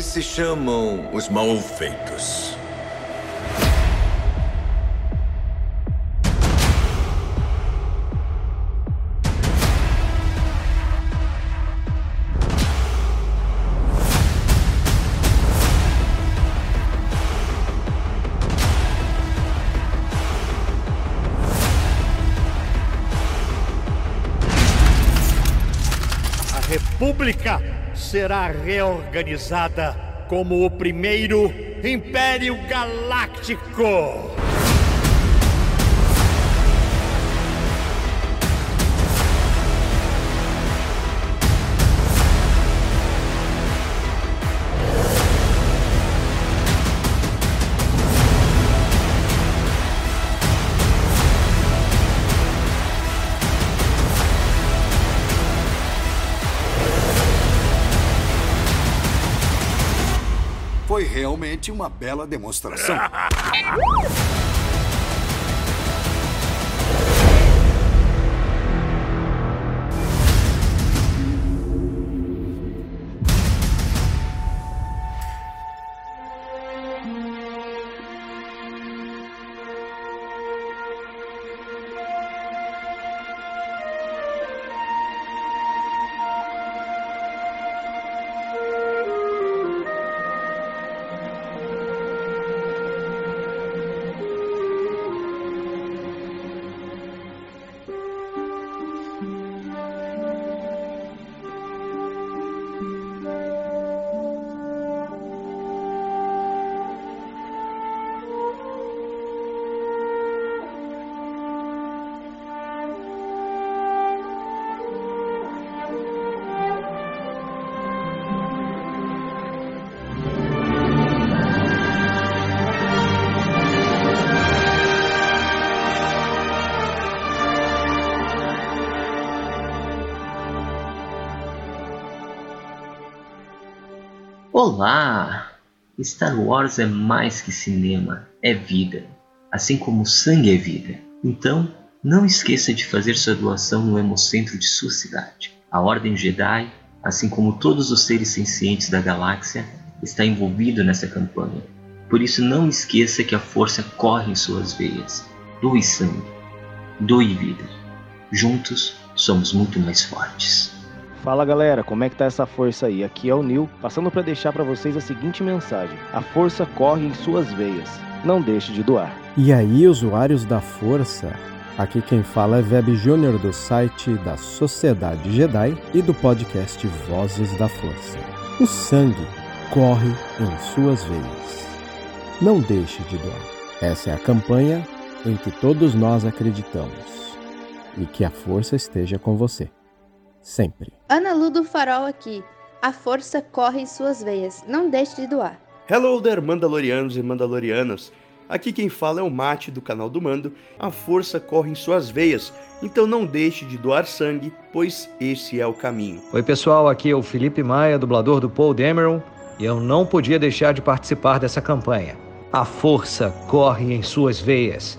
Eles se chamam os Malfeitos. República será reorganizada como o primeiro Império Galáctico. Realmente uma bela demonstração. Olá! Star Wars é mais que cinema, é vida, assim como sangue é vida. Então, não esqueça de fazer sua doação no hemocentro de sua cidade. A Ordem Jedi, assim como todos os seres sencientes da galáxia, está envolvido nessa campanha. Por isso, não esqueça que a força corre em suas veias. Doe sangue, doe vida. Juntos, somos muito mais fortes. Fala galera, como é que tá essa força aí? Aqui é o Nil, passando para deixar para vocês a seguinte mensagem: a força corre em suas veias. Não deixe de doar. E aí, usuários da força? Aqui quem fala é Web Júnior do site da Sociedade Jedi e do podcast Vozes da Força. O sangue corre em suas veias. Não deixe de doar. Essa é a campanha em que todos nós acreditamos. E que a força esteja com você. Sempre. Ana Lu do Farol aqui. A força corre em suas veias. Não deixe de doar. Hello there, Mandalorianos e Mandalorianas. Aqui quem fala é o Mate do canal do Mando. A força corre em suas veias, então não deixe de doar sangue, pois esse é o caminho. Oi pessoal, aqui é o Felipe Maia, dublador do Paul Dameron, e eu não podia deixar de participar dessa campanha. A força corre em suas veias.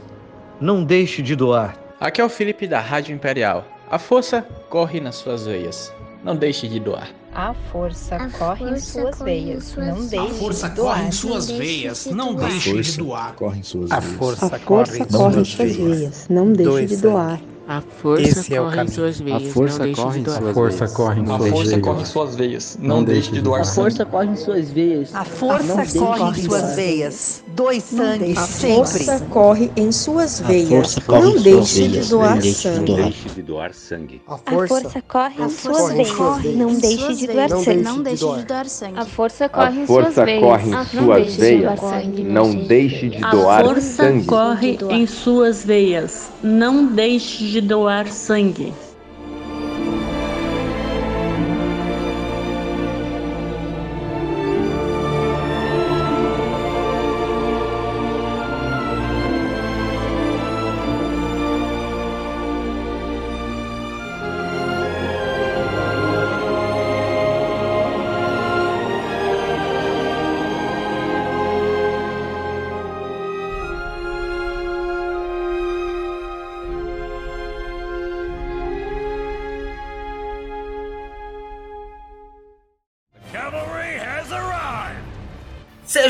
Não deixe de doar. Aqui é o Felipe da Rádio Imperial. A força corre nas suas veias. Não deixe de doar. A força a corre força em suas veias. Suas... Não deixe A força de corre doar. em suas veias. Não deixe de doar. Corre em suas a força, a força corre em suas veias. Não deixe de doar. A força Esse é o corre em caminho. suas veias. A força não deixe corre de em doar. suas A força veias. corre em Não suas deixe veias. de corre doar. em suas veias. Não Não deixe de doar doar. A sangue. força corre em suas veias. A força corre em suas veias. Doe sangue A sempre. força corre em suas A veias. força corre em Não suas deixe de veias. doar Não deixe de sangue. doar. deixe de doar sangue. A força corre em suas força veias. Não em deixe de doar Não sangue. Não deixe de doar sangue. A força corre em força suas veias. corre em Não deixe de doar sangue. Não deixe de A doar força sangue. corre em suas veias. Não deixe de doar sangue.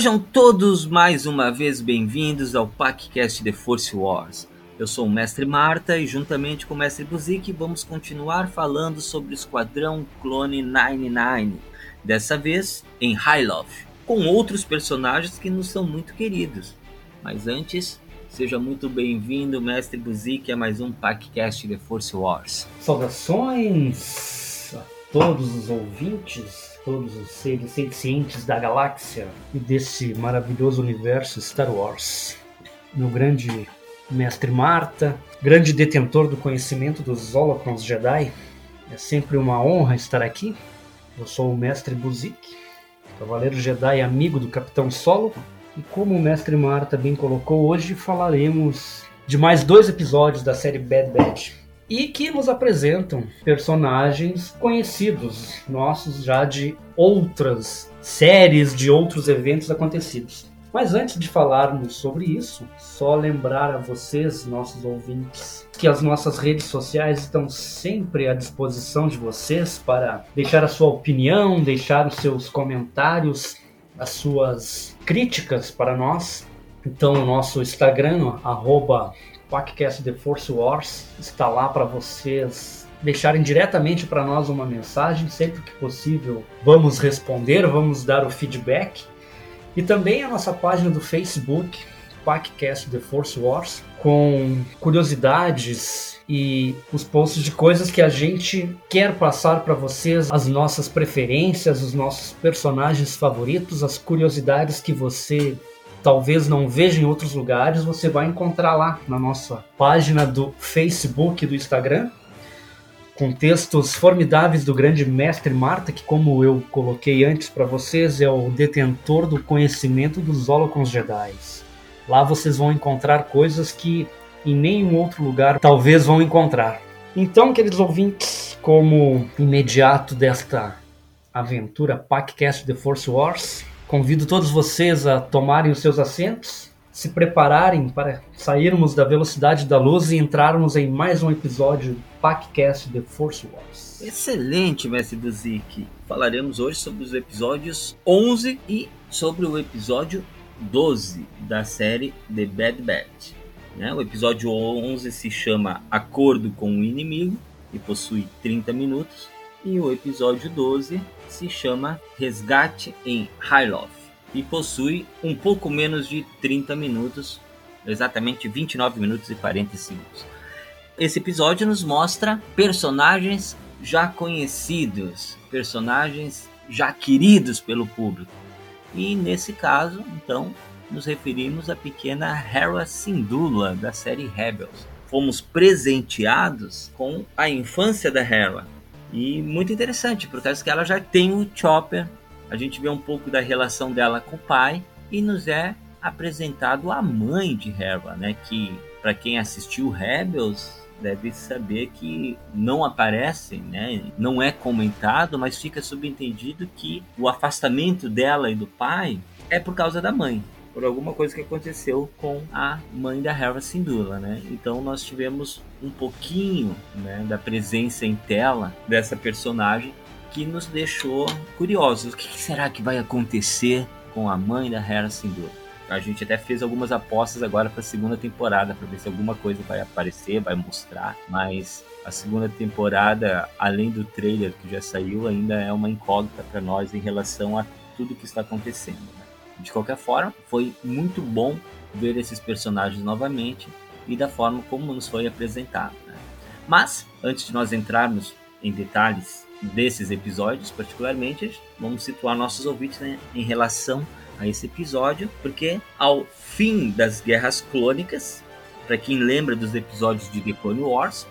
Sejam todos mais uma vez bem-vindos ao PacCast The Force Wars. Eu sou o Mestre Marta e juntamente com o Mestre Buzik vamos continuar falando sobre o Esquadrão Clone 99, dessa vez em Hyloth, com outros personagens que nos são muito queridos. Mas antes, seja muito bem-vindo, Mestre Buzik, a mais um PacCast The Force Wars. Saudações a todos os ouvintes todos os seres sencientes da galáxia e desse maravilhoso universo Star Wars. Meu grande mestre Marta, grande detentor do conhecimento dos Holocrons Jedi, é sempre uma honra estar aqui. Eu sou o mestre Buzik, cavaleiro Jedi amigo do Capitão Solo, e como o mestre Marta bem colocou, hoje falaremos de mais dois episódios da série Bad Batch e que nos apresentam personagens conhecidos nossos já de outras séries, de outros eventos acontecidos. Mas antes de falarmos sobre isso, só lembrar a vocês, nossos ouvintes, que as nossas redes sociais estão sempre à disposição de vocês para deixar a sua opinião, deixar os seus comentários, as suas críticas para nós. Então, o nosso Instagram, arroba podcast The Force Wars está lá para vocês deixarem diretamente para nós uma mensagem, sempre que possível vamos responder, vamos dar o feedback. E também a nossa página do Facebook, podcast The Force Wars, com curiosidades e os posts de coisas que a gente quer passar para vocês, as nossas preferências, os nossos personagens favoritos, as curiosidades que você talvez não veja em outros lugares, você vai encontrar lá na nossa página do Facebook e do Instagram, com textos formidáveis do grande mestre Marta, que, como eu coloquei antes para vocês, é o detentor do conhecimento dos Holocrons Jedi. Lá vocês vão encontrar coisas que em nenhum outro lugar talvez vão encontrar. Então, queridos ouvintes, como imediato desta aventura PacCast The Force Wars, Convido todos vocês a tomarem os seus assentos, se prepararem para sairmos da velocidade da luz e entrarmos em mais um episódio do PacCast The Force Wars. Excelente, mestre Buzik. Falaremos hoje sobre os episódios 11 e sobre o episódio 12 da série The Bad Batch. Né? O episódio 11 se chama Acordo com o Inimigo e possui 30 minutos. E o episódio 12 se chama Resgate em Hyloth e possui um pouco menos de 30 minutos, exatamente 29 minutos e 40 segundos. Esse episódio nos mostra personagens já conhecidos, personagens já queridos pelo público. E nesse caso, então, nos referimos à pequena Hera Syndulla da série Rebels. Fomos presenteados com a infância da Hera, e muito interessante, por causa que ela já tem o Chopper, a gente vê um pouco da relação dela com o pai e nos é apresentado a mãe de Hera, né? Que para quem assistiu Rebels deve saber que não aparece, né? Não é comentado, mas fica subentendido que o afastamento dela e do pai é por causa da mãe por alguma coisa que aconteceu com a mãe da Hera Syndulla, né? Então nós tivemos um pouquinho né, da presença em tela dessa personagem que nos deixou curiosos. O que será que vai acontecer com a mãe da Hera Syndulla? A gente até fez algumas apostas agora para a segunda temporada para ver se alguma coisa vai aparecer, vai mostrar, mas a segunda temporada, além do trailer que já saiu, ainda é uma incógnita para nós em relação a tudo que está acontecendo. De qualquer forma, foi muito bom ver esses personagens novamente e da forma como nos foi apresentado. Né? Mas, antes de nós entrarmos em detalhes desses episódios, particularmente, vamos situar nossos ouvintes né, em relação a esse episódio, porque ao fim das Guerras Clônicas, para quem lembra dos episódios de The Clone Wars,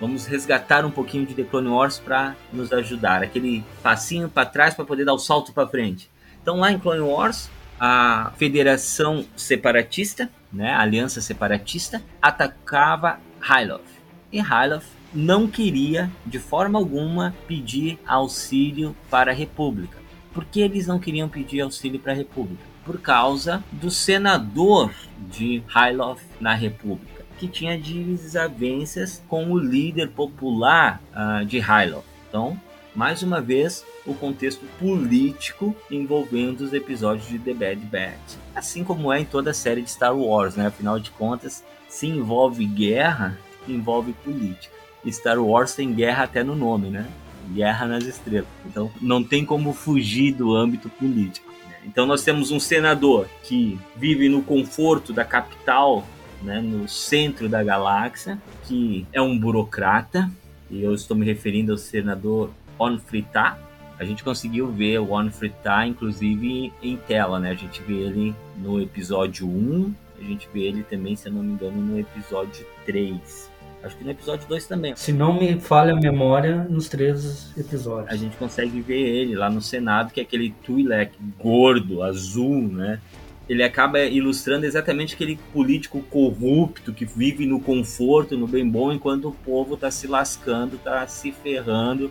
vamos resgatar um pouquinho de The Clone Wars para nos ajudar, aquele passinho para trás para poder dar o salto para frente. Então lá em Clone Wars, a Federação Separatista, né, a Aliança Separatista, atacava Hyloth. E Hyloth não queria, de forma alguma, pedir auxílio para a República. Por que eles não queriam pedir auxílio para a República? Por causa do senador de Hyloth na República, que tinha desavenças com o líder popular uh, de Hyloth. Então, mais uma vez, o contexto político envolvendo os episódios de The Bad Batch. Assim como é em toda a série de Star Wars, né? Afinal de contas, se envolve guerra, envolve política. Star Wars tem guerra até no nome, né? Guerra nas Estrelas. Então não tem como fugir do âmbito político. Né? Então nós temos um senador que vive no conforto da capital, né, no centro da galáxia, que é um burocrata, e eu estou me referindo ao senador Onfritá. A gente conseguiu ver o Onfritá, inclusive, em tela, né? A gente vê ele no episódio 1, a gente vê ele também, se eu não me engano, no episódio 3. Acho que no episódio 2 também. Se não me falha a memória, nos três episódios. A gente consegue ver ele lá no Senado, que é aquele Twi'lek gordo, azul, né? Ele acaba ilustrando exatamente aquele político corrupto que vive no conforto, no bem bom, enquanto o povo está se lascando, está se ferrando,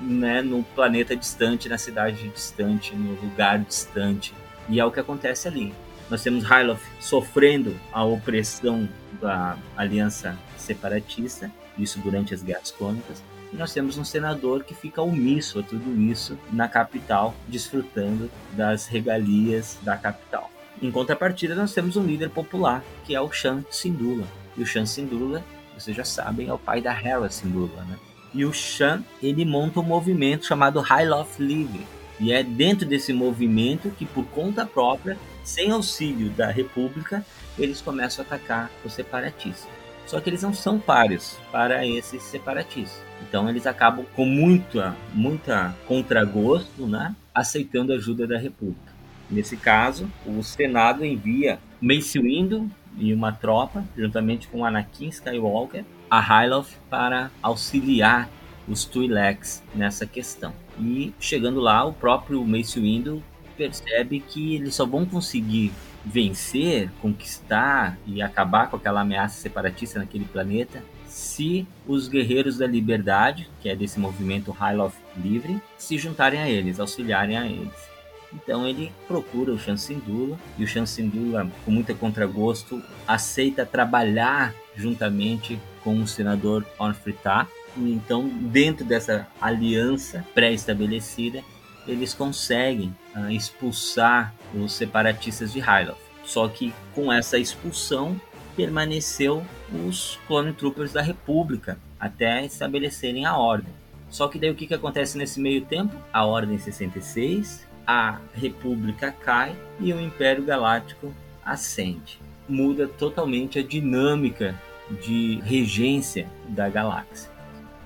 né, no planeta distante, na cidade distante, no lugar distante. E é o que acontece ali. Nós temos Hyloth sofrendo a opressão da aliança separatista, isso durante as guerras cônicas. E nós temos um senador que fica omisso a tudo isso na capital, desfrutando das regalias da capital. Em contrapartida, nós temos um líder popular, que é o Shan Sindula. E o Shan Sindula, vocês já sabem, é o pai da Hera Sindula, né? E o Shan, ele monta um movimento chamado High Loft Livre. E é dentro desse movimento que, por conta própria, sem auxílio da República, eles começam a atacar os separatistas. Só que eles não são páreos para esses separatistas. Então eles acabam com muita, muita contragosto, né, aceitando a ajuda da República. Nesse caso, o Senado envia Mace Windu e uma tropa, juntamente com Anakin Skywalker, a Hyloth para auxiliar os Twi'leks nessa questão. E chegando lá, o próprio Mace Windu percebe que eles só vão conseguir vencer, conquistar e acabar com aquela ameaça separatista naquele planeta se os guerreiros da liberdade, que é desse movimento Hyloth Livre, se juntarem a eles, auxiliarem a eles. Então ele procura o Chancindula e o Chancindula, com muita contragosto, aceita trabalhar juntamente com o senador Onfritá. Então, dentro dessa aliança pré-estabelecida, eles conseguem uh, expulsar os separatistas de Hyloth. Só que com essa expulsão permaneceu os Clone Troopers da República até estabelecerem a ordem. Só que daí o que, que acontece nesse meio tempo? A Ordem 66, a República cai e o Império Galáctico ascende. Muda totalmente a dinâmica de regência da galáxia.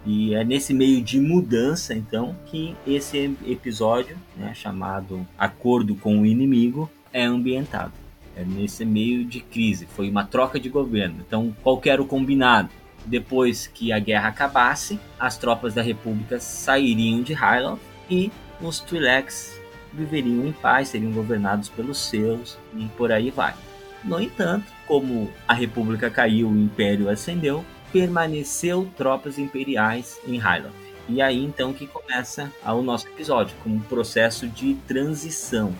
E é nesse meio de mudança, então, que esse episódio, né, chamado Acordo com o Inimigo, é ambientado. É nesse meio de crise. Foi uma troca de governo. Então, qual era o combinado? Depois que a guerra acabasse, as tropas da República sairiam de Hyloth e os Twi'leks viveriam em paz, seriam governados pelos seus e por aí vai. No entanto, como a República caiu o Império ascendeu, permaneceu tropas imperiais em Hyloth. E aí então que começa o nosso episódio, com um processo de transição,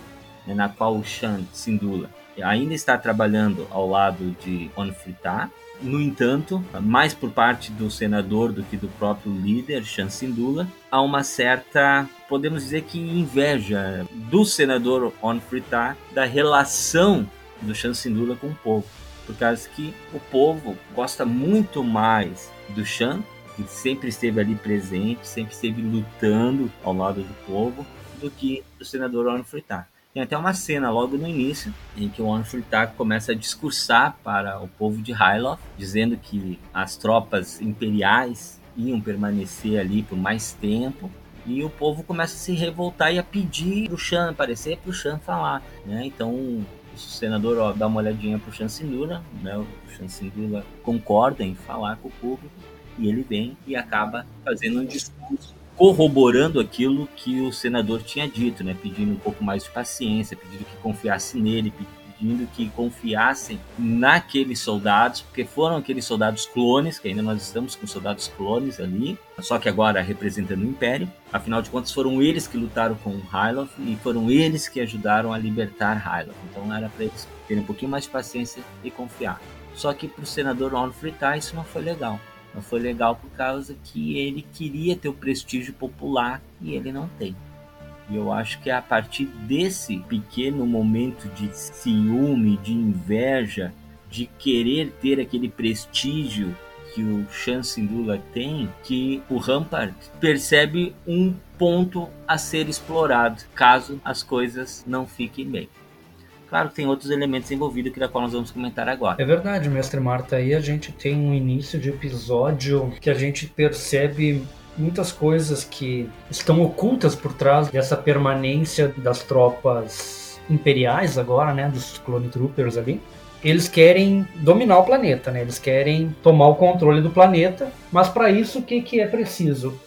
né, na qual o Shan Sindula ainda está trabalhando ao lado de Onfritar. No entanto, mais por parte do senador do que do próprio líder, Shan Sindula, há uma certa, podemos dizer que inveja do senador Onfritar da relação do Shan Sindula com o povo por causa que o povo gosta muito mais do Shan, que sempre esteve ali presente, sempre esteve lutando ao lado do povo, do que do senador Orno Fritar. Tem até uma cena logo no início em que o Orno Fritar começa a discursar para o povo de Hyloth, dizendo que as tropas imperiais iam permanecer ali por mais tempo e o povo começa a se revoltar e a pedir o Shan aparecer para o Shan falar, né? Então o senador ó, dá uma olhadinha pro Chancellor, né? O Chancellor concorda em falar com o público e ele vem e acaba fazendo um discurso corroborando aquilo que o senador tinha dito, né? Pedindo um pouco mais de paciência, pedindo que confiasse nele, pedindo que confiassem naqueles soldados, porque foram aqueles soldados clones, que ainda nós estamos com soldados clones ali, só que agora representando o Império. Afinal de contas, foram eles que lutaram com Hyloth e foram eles que ajudaram a libertar Hyloth. Então era para eles terem um pouquinho mais de paciência e confiar. Só que para o senador Fritar isso não foi legal. Não foi legal por causa que ele queria ter o prestígio popular e ele não tem. E eu acho que é a partir desse pequeno momento de ciúme, de inveja, de querer ter aquele prestígio que o Shan Sindula tem, que o Rampart percebe um ponto a ser explorado, caso as coisas não fiquem bem. Claro tem outros elementos envolvidos que da qual nós vamos comentar agora. É verdade, mestre Marta. Aí a gente tem um início de episódio que a gente percebe muitas coisas que estão ocultas por trás dessa permanência das tropas imperiais agora, né, dos Clone Troopers ali. Eles querem dominar o planeta, né? Eles querem tomar o controle do planeta, mas para isso o que, que é preciso?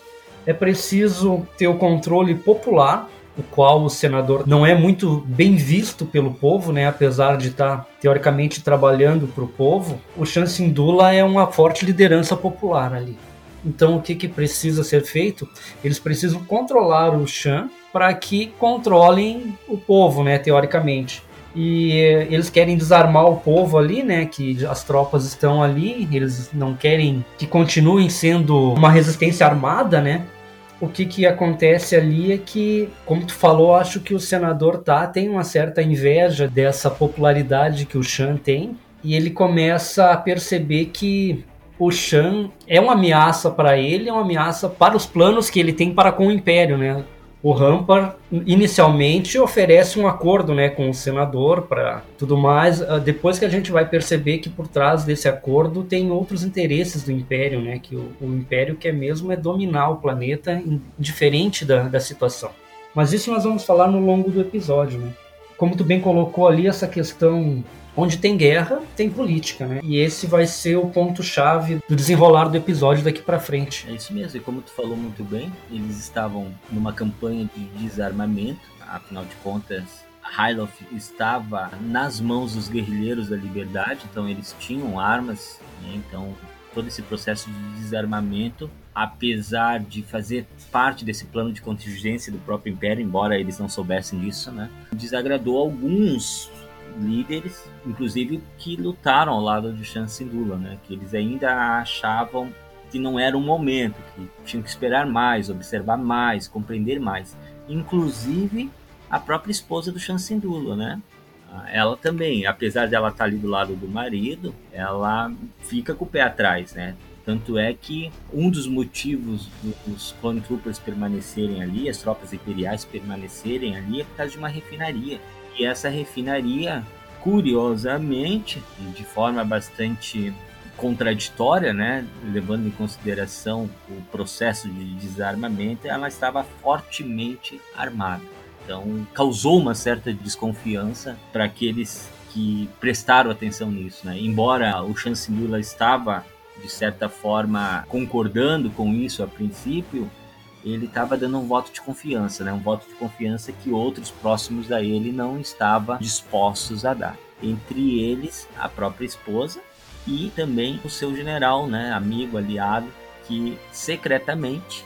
É preciso ter o controle popular o qual o senador não é muito bem visto pelo povo, né? apesar de estar tá, teoricamente trabalhando para o povo, o Chansindula é uma forte liderança popular ali. Então o que, que precisa ser feito? Eles precisam controlar o Shan para que controlem o povo, né, teoricamente. E eh, eles querem desarmar o povo ali, né? Que as tropas estão ali, eles não querem que continuem sendo uma resistência armada, né? o que, que acontece ali é que, como tu falou, acho que o senador tá tem uma certa inveja dessa popularidade que o Chan tem e ele começa a perceber que o Chan é uma ameaça para ele, é uma ameaça para os planos que ele tem para com o Império, né? o Rampar inicialmente oferece um acordo né, com o senador para tudo mais. Ah, depois que a gente vai perceber que por trás desse acordo tem outros interesses do Império, né, que o, o Império quer mesmo é dominar o planeta, diferente da, da situação. Mas isso nós vamos falar no longo do episódio. Né? Como tu bem colocou ali, essa questão Onde tem guerra, tem política, né? E esse vai ser o ponto-chave do desenrolar do episódio daqui para frente. É isso mesmo, e como tu falou muito bem, eles estavam numa campanha de desarmamento, afinal de contas, Hyloth estava nas mãos dos guerrilheiros da liberdade, então eles tinham armas, né? então todo esse processo de desarmamento, apesar de fazer parte desse plano de contingência do próprio Império, embora eles não soubessem disso, né, desagradou alguns líderes, inclusive que lutaram ao lado de Chancindula, né? Que eles ainda achavam que não era o momento, que tinham que esperar mais, observar mais, compreender mais. Inclusive a própria esposa do Chancindula, né? Ela também, apesar de ela estar ali do lado do marido, ela fica com o pé atrás, né? Tanto é que um dos motivos dos Clone Troopers permanecerem ali, as tropas imperiais permanecerem ali, é por causa de uma refinaria. E essa refinaria, curiosamente, de forma bastante contraditória, né, levando em consideração o processo de desarmamento, ela estava fortemente armada. Então, causou uma certa desconfiança para aqueles que prestaram atenção nisso, né? Embora o chanceler estava de certa forma concordando com isso a princípio, ele estava dando um voto de confiança, né? Um voto de confiança que outros próximos a ele não estavam dispostos a dar. Entre eles, a própria esposa e também o seu general, né? Amigo, aliado, que secretamente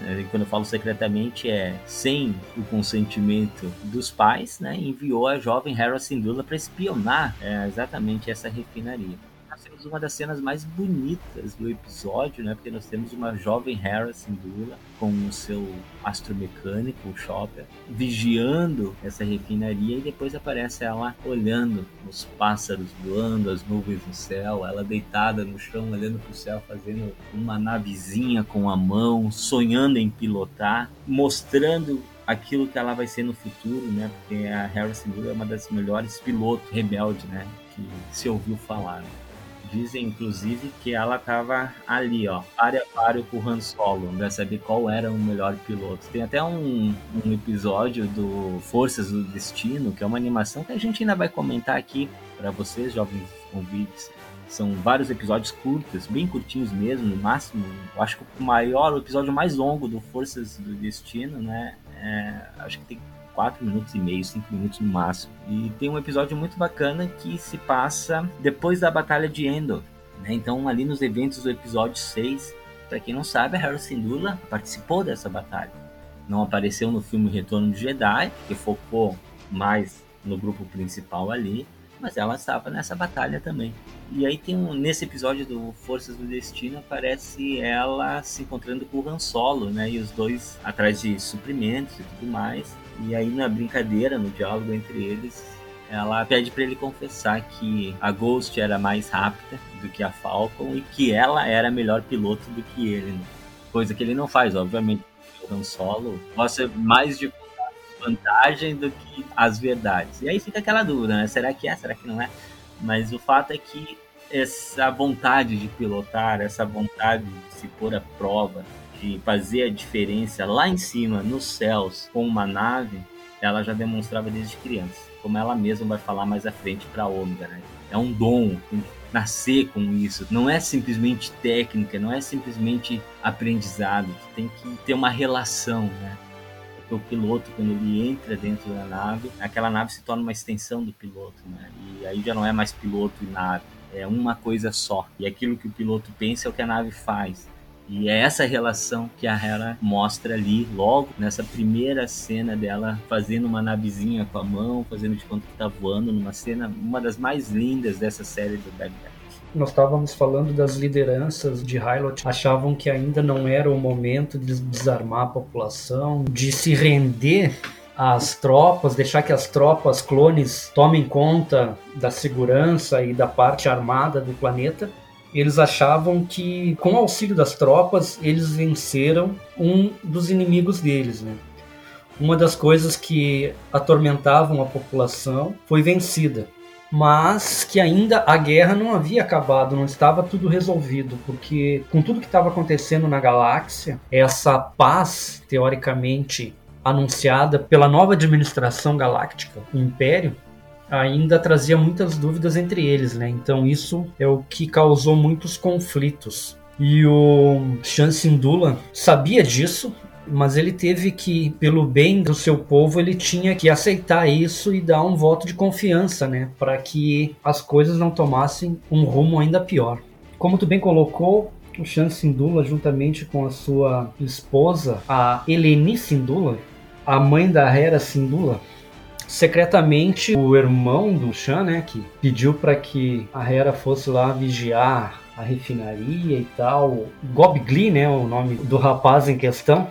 né? quando eu falo secretamente é sem o consentimento dos pais, né, enviou a jovem Hera Syndulla para espionar é, exatamente essa refinaria uma das cenas mais bonitas do episódio, né? Porque nós temos uma jovem Hera Syndulla com o seu astromecânico, o Chopper, vigiando essa refinaria e depois aparece ela olhando os pássaros voando, as nuvens no céu, ela deitada no chão olhando para o céu, fazendo uma navezinha com a mão, sonhando em pilotar, mostrando aquilo que ela vai ser no futuro, né? Porque a Harrison Syndulla é uma das melhores pilotos rebelde, né? Que se ouviu falar. Né? Dizem, inclusive, que ela tava ali, ó, pare a pare com o Han Solo, pra saber qual era o melhor piloto. Tem até um, um episódio do Forças do Destino, que é uma animação que a gente ainda vai comentar aqui para vocês, jovens convites. São vários episódios curtos, bem curtinhos mesmo, no máximo. Eu acho que o maior, o episódio mais longo do Forças do Destino, né? É, acho que tem 4 minutos e meio, 5 minutos no máximo. E tem um episódio muito bacana que se passa depois da Batalha de Endor. Né? Então, ali nos eventos do episódio 6, para quem não sabe, a Hera Syndulla participou dessa batalha. Não apareceu no filme Retorno de Jedi, que focou mais no grupo principal ali, mas ela estava nessa batalha também. E aí tem um, nesse episódio do Forças do Destino aparece ela se encontrando com o Han Solo, né? E os dois atrás de suprimentos e tudo mais. E aí na brincadeira, no diálogo entre eles, ela pede para ele confessar que a Ghost era mais rápida do que a Falcon e que ela era melhor piloto do que ele. Né? Coisa que ele não faz, obviamente. O Solo gosta mais de vantagem do que as verdades. E aí fica aquela dúvida, né? Será que é? Será que não é? Mas o fato é que essa vontade de pilotar, essa vontade de se pôr à prova, de fazer a diferença lá em cima, nos céus, com uma nave, ela já demonstrava desde criança. Como ela mesma vai falar mais à frente para a Ômega, né? É um dom, tem que nascer com isso. Não é simplesmente técnica, não é simplesmente aprendizado. Tem que ter uma relação, né? Porque o piloto, quando ele entra dentro da nave, aquela nave se torna uma extensão do piloto, né? E aí já não é mais piloto e nave, é uma coisa só. E aquilo que o piloto pensa é o que a nave faz. E é essa relação que a Hera mostra ali, logo nessa primeira cena dela fazendo uma navezinha com a mão, fazendo de conta que tá voando, numa cena, uma das mais lindas dessa série do Batch. Nós estávamos falando das lideranças de Hylot, achavam que ainda não era o momento de desarmar a população, de se render às tropas, deixar que as tropas clones tomem conta da segurança e da parte armada do planeta eles achavam que, com o auxílio das tropas, eles venceram um dos inimigos deles. Né? Uma das coisas que atormentavam a população foi vencida, mas que ainda a guerra não havia acabado, não estava tudo resolvido, porque com tudo que estava acontecendo na galáxia, essa paz, teoricamente anunciada pela nova administração galáctica, o Império, ainda trazia muitas dúvidas entre eles, né? Então isso é o que causou muitos conflitos. E o Shan Sindula sabia disso, mas ele teve que, pelo bem do seu povo, ele tinha que aceitar isso e dar um voto de confiança, né, para que as coisas não tomassem um rumo ainda pior. Como tu bem colocou, o Shan Sindula, juntamente com a sua esposa, a Eleni Sindula, a mãe da Hera Sindula, secretamente o irmão do Shan, né, que pediu para que a Hera fosse lá vigiar a refinaria e tal. Gob Glee, né, o nome do rapaz em questão.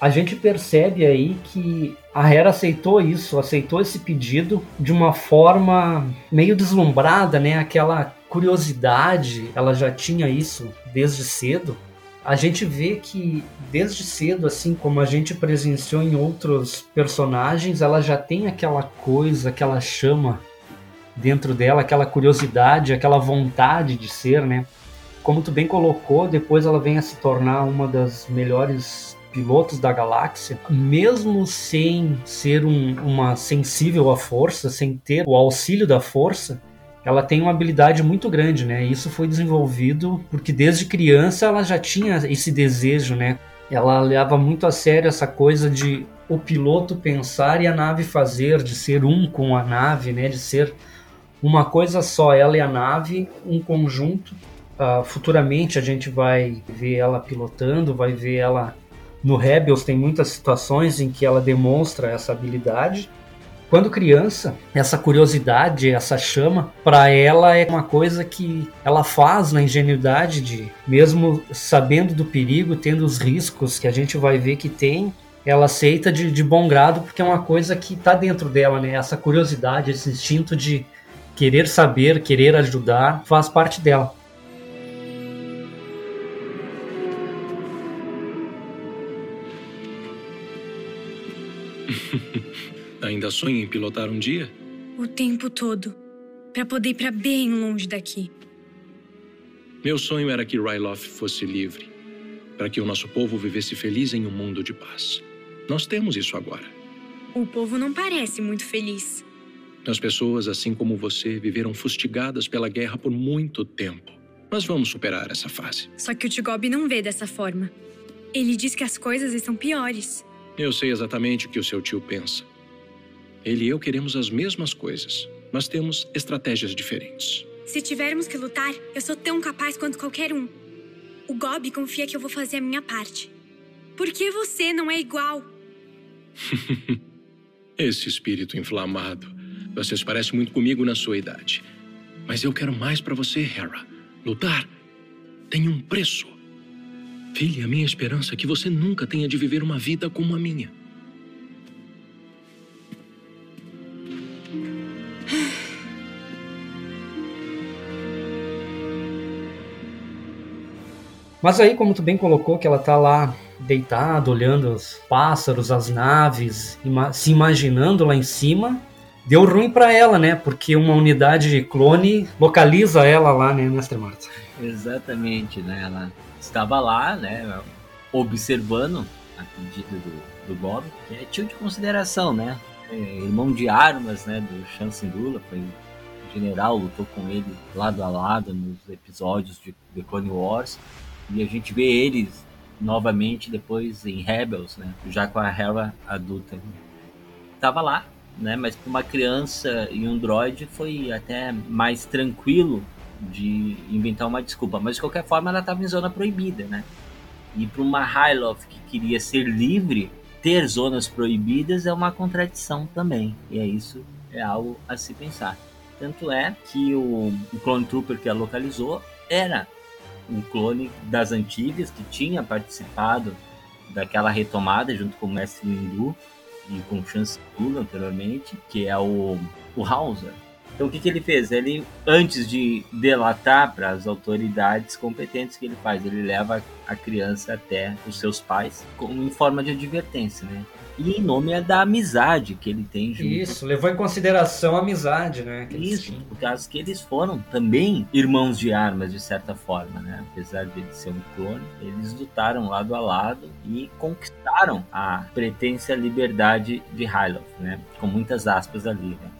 A gente percebe aí que a Hera aceitou isso, aceitou esse pedido de uma forma meio deslumbrada, né? Aquela curiosidade, ela já tinha isso desde cedo a gente vê que desde cedo, assim como a gente presenciou em outros personagens, ela já tem aquela coisa, aquela chama dentro dela, aquela curiosidade, aquela vontade de ser, né? Como tu bem colocou, depois ela vem a se tornar uma das melhores pilotos da galáxia, mesmo sem ser um, uma sensível à força, sem ter o auxílio da força, ela tem uma habilidade muito grande, né? Isso foi desenvolvido porque desde criança ela já tinha esse desejo, né? Ela leva muito a sério essa coisa de o piloto pensar e a nave fazer, de ser um com a nave, né? De ser uma coisa só, ela e a nave, um conjunto. Uh, futuramente a gente vai ver ela pilotando, vai ver ela no Rebels. Tem muitas situações em que ela demonstra essa habilidade quando criança, essa curiosidade, essa chama, para ela é uma coisa que ela faz na ingenuidade de, mesmo sabendo do perigo, tendo os riscos que a gente vai ver que tem, ela aceita de, de bom grado porque é uma coisa que está dentro dela, né? Essa curiosidade, esse instinto de querer saber, querer ajudar, faz parte dela. Ainda sonha em pilotar um dia? O tempo todo. Para poder ir para bem longe daqui. Meu sonho era que Ryloth fosse livre. Para que o nosso povo vivesse feliz em um mundo de paz. Nós temos isso agora. O povo não parece muito feliz. As pessoas, assim como você, viveram fustigadas pela guerra por muito tempo. Mas vamos superar essa fase. Só que o Tigob não vê dessa forma. Ele diz que as coisas estão piores. Eu sei exatamente o que o seu tio pensa. Ele e eu queremos as mesmas coisas, mas temos estratégias diferentes. Se tivermos que lutar, eu sou tão capaz quanto qualquer um. O Gob confia que eu vou fazer a minha parte. Por que você não é igual? Esse espírito inflamado. Vocês parecem muito comigo na sua idade. Mas eu quero mais para você, Hera. Lutar tem um preço. Filha, a minha esperança é que você nunca tenha de viver uma vida como a minha. Mas aí, como tu bem colocou, que ela tá lá deitada, olhando os pássaros, as naves, ima se imaginando lá em cima, deu ruim para ela, né? Porque uma unidade clone localiza ela lá, né, Mestre Marta? Exatamente, né? Ela estava lá, né, observando a pedido do, do Bob, que é tio de consideração, né? É, irmão de armas, né, do Shan Syndulla, foi general, lutou com ele lado a lado nos episódios de The Clone Wars. E a gente vê eles novamente depois em Rebels, né? Já com a Hera adulta. Tava lá, né? Mas para uma criança e um droid foi até mais tranquilo de inventar uma desculpa. Mas de qualquer forma ela estava em zona proibida, né? E para uma Hyloth que queria ser livre, ter zonas proibidas é uma contradição também. E é isso, é algo a se pensar. Tanto é que o, o Clone Trooper que a localizou era um clone das antigas que tinha participado daquela retomada junto com o Mestre Windu e com Chance Tula anteriormente, que é o, o Hauser. Então o que, que ele fez? Ele, antes de delatar para as autoridades competentes, que ele faz? Ele leva a criança até os seus pais como em forma de advertência, né? E em nome é da amizade que ele tem junto. Isso, levou em consideração a amizade, né? Isso, por causa que eles foram também irmãos de armas, de certa forma, né? Apesar de ele ser um clone, eles lutaram lado a lado e conquistaram a pretensa liberdade de Hyloth, né? Com muitas aspas ali, né?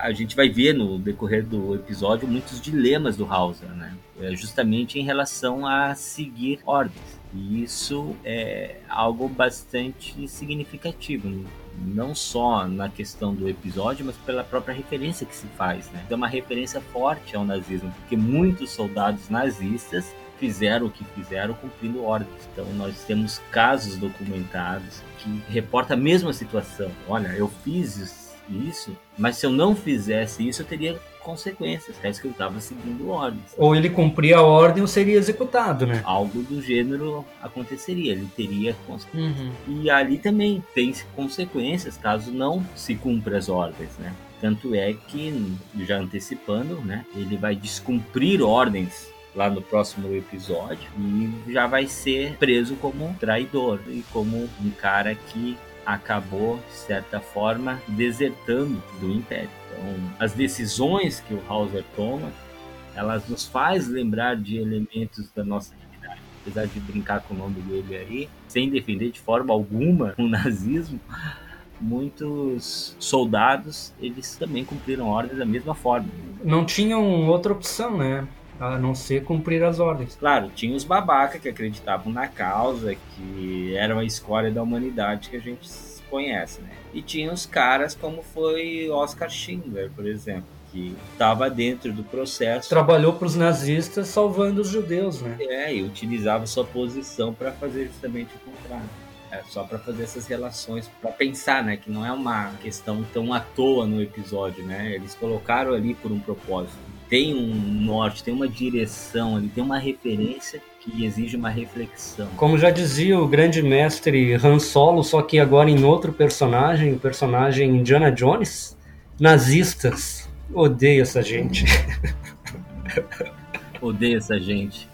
a gente vai ver no decorrer do episódio muitos dilemas do Hauser, né? É justamente em relação a seguir ordens. E isso é algo bastante significativo, não só na questão do episódio, mas pela própria referência que se faz, né? É uma referência forte ao nazismo, porque muitos soldados nazistas fizeram o que fizeram cumprindo ordens. Então nós temos casos documentados que reportam a mesma situação. Olha, eu fiz isso, mas se eu não fizesse isso, eu teria consequências, caso que eu estava seguindo ordens. Ou ele cumpria a ordem ou seria executado, né? Algo do gênero aconteceria, ele teria consequências. Uhum. E ali também tem consequências caso não se cumpra as ordens, né? Tanto é que, já antecipando, né, ele vai descumprir ordens lá no próximo episódio e já vai ser preso como traidor e como um cara que acabou, de certa forma, desertando do Império. Então, as decisões que o Hauser toma, elas nos faz lembrar de elementos da nossa realidade. Apesar de brincar com o nome dele aí, sem defender de forma alguma o nazismo, muitos soldados, eles também cumpriram ordens da mesma forma. Não tinham outra opção, né? A não ser cumprir as ordens. Claro, tinha os babaca que acreditavam na causa, que eram a escória da humanidade que a gente conhece, né? E tinha os caras como foi Oscar Schindler, por exemplo, que estava dentro do processo. Trabalhou para os nazistas salvando os judeus, né? É, e utilizava sua posição para fazer justamente o contrário. É só para fazer essas relações, para pensar, né, que não é uma questão tão à toa no episódio, né? Eles colocaram ali por um propósito tem um norte, tem uma direção ali, tem uma referência que exige uma reflexão. Como já dizia o grande mestre Han Solo, só que agora em outro personagem, o personagem Indiana Jones, nazistas. Odeio essa gente. Odeio essa gente.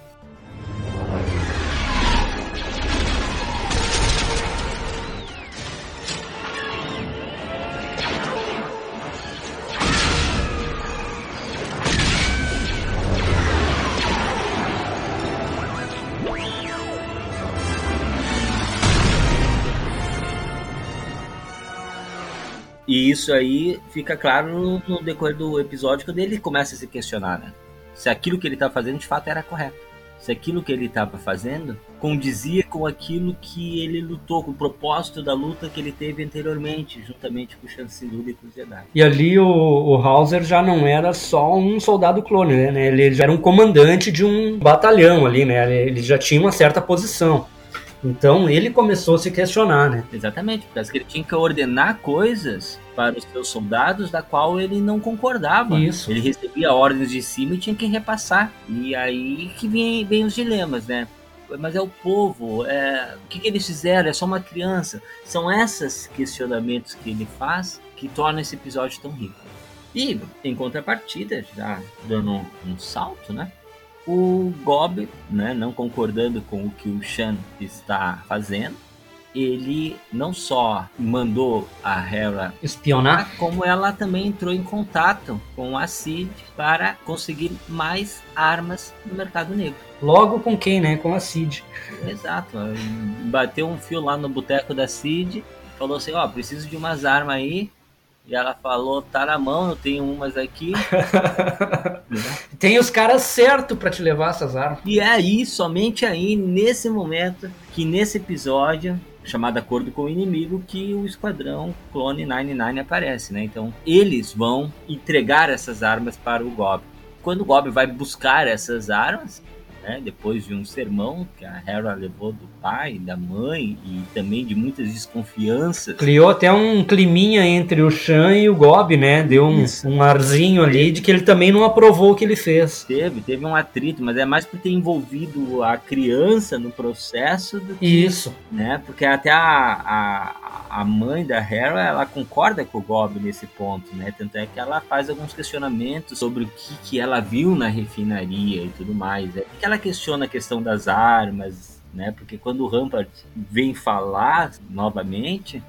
Isso aí fica claro no, decorrer do episódio quando ele começa a se questionar, né? Se aquilo que ele estava fazendo de fato era correto. Se aquilo que ele estava fazendo condizia com aquilo que ele lutou, com o propósito da luta que ele teve anteriormente, juntamente com o Chancellor e com os Jedi. E ali o, o Hauser já não era só um soldado clone, né? Ele já era um comandante de um batalhão ali, né? Ele já tinha uma certa posição. Então ele começou a se questionar, né? Exatamente, porque ele tinha que ordenar coisas para os seus soldados da qual ele não concordava. Isso. Ele recebia ordens de cima e tinha que repassar. E aí que vem, vem os dilemas, né? Mas é o povo, é... o que, que eles fizeram? É só uma criança. São esses questionamentos que ele faz que tornam esse episódio tão rico. E, em contrapartida, já dando um, um salto, né? O Gob, né, não concordando com o que o Shan está fazendo, ele não só mandou a Hera espionar, como ela também entrou em contato com a Cid para conseguir mais armas no mercado negro. Logo com quem, né? Com a Cid. Exato. Bateu um fio lá no boteco da Cid, falou assim: Ó, oh, preciso de umas armas aí. E ela falou, tá na mão, eu tenho umas aqui. Tem os caras certos para te levar essas armas. E é aí, somente aí, nesse momento, que nesse episódio, chamado Acordo com o Inimigo, que o Esquadrão Clone 99 aparece, né? Então, eles vão entregar essas armas para o Gob. Quando o Gob vai buscar essas armas, né, depois de um sermão que a Hera levou do pai, da mãe e também de muitas desconfianças. Criou até um climinha entre o Chan e o Gob, né? Deu um, um arzinho ali de que ele também não aprovou o que ele fez. Teve, teve um atrito, mas é mais por ter envolvido a criança no processo do que. Isso. Né? Porque até a, a, a mãe da Hera, ela concorda com o Gob nesse ponto, né? Tanto é que ela faz alguns questionamentos sobre o que, que ela viu na refinaria e tudo mais. É que ela questiona a questão das armas, né? Porque quando o Rampart vem falar novamente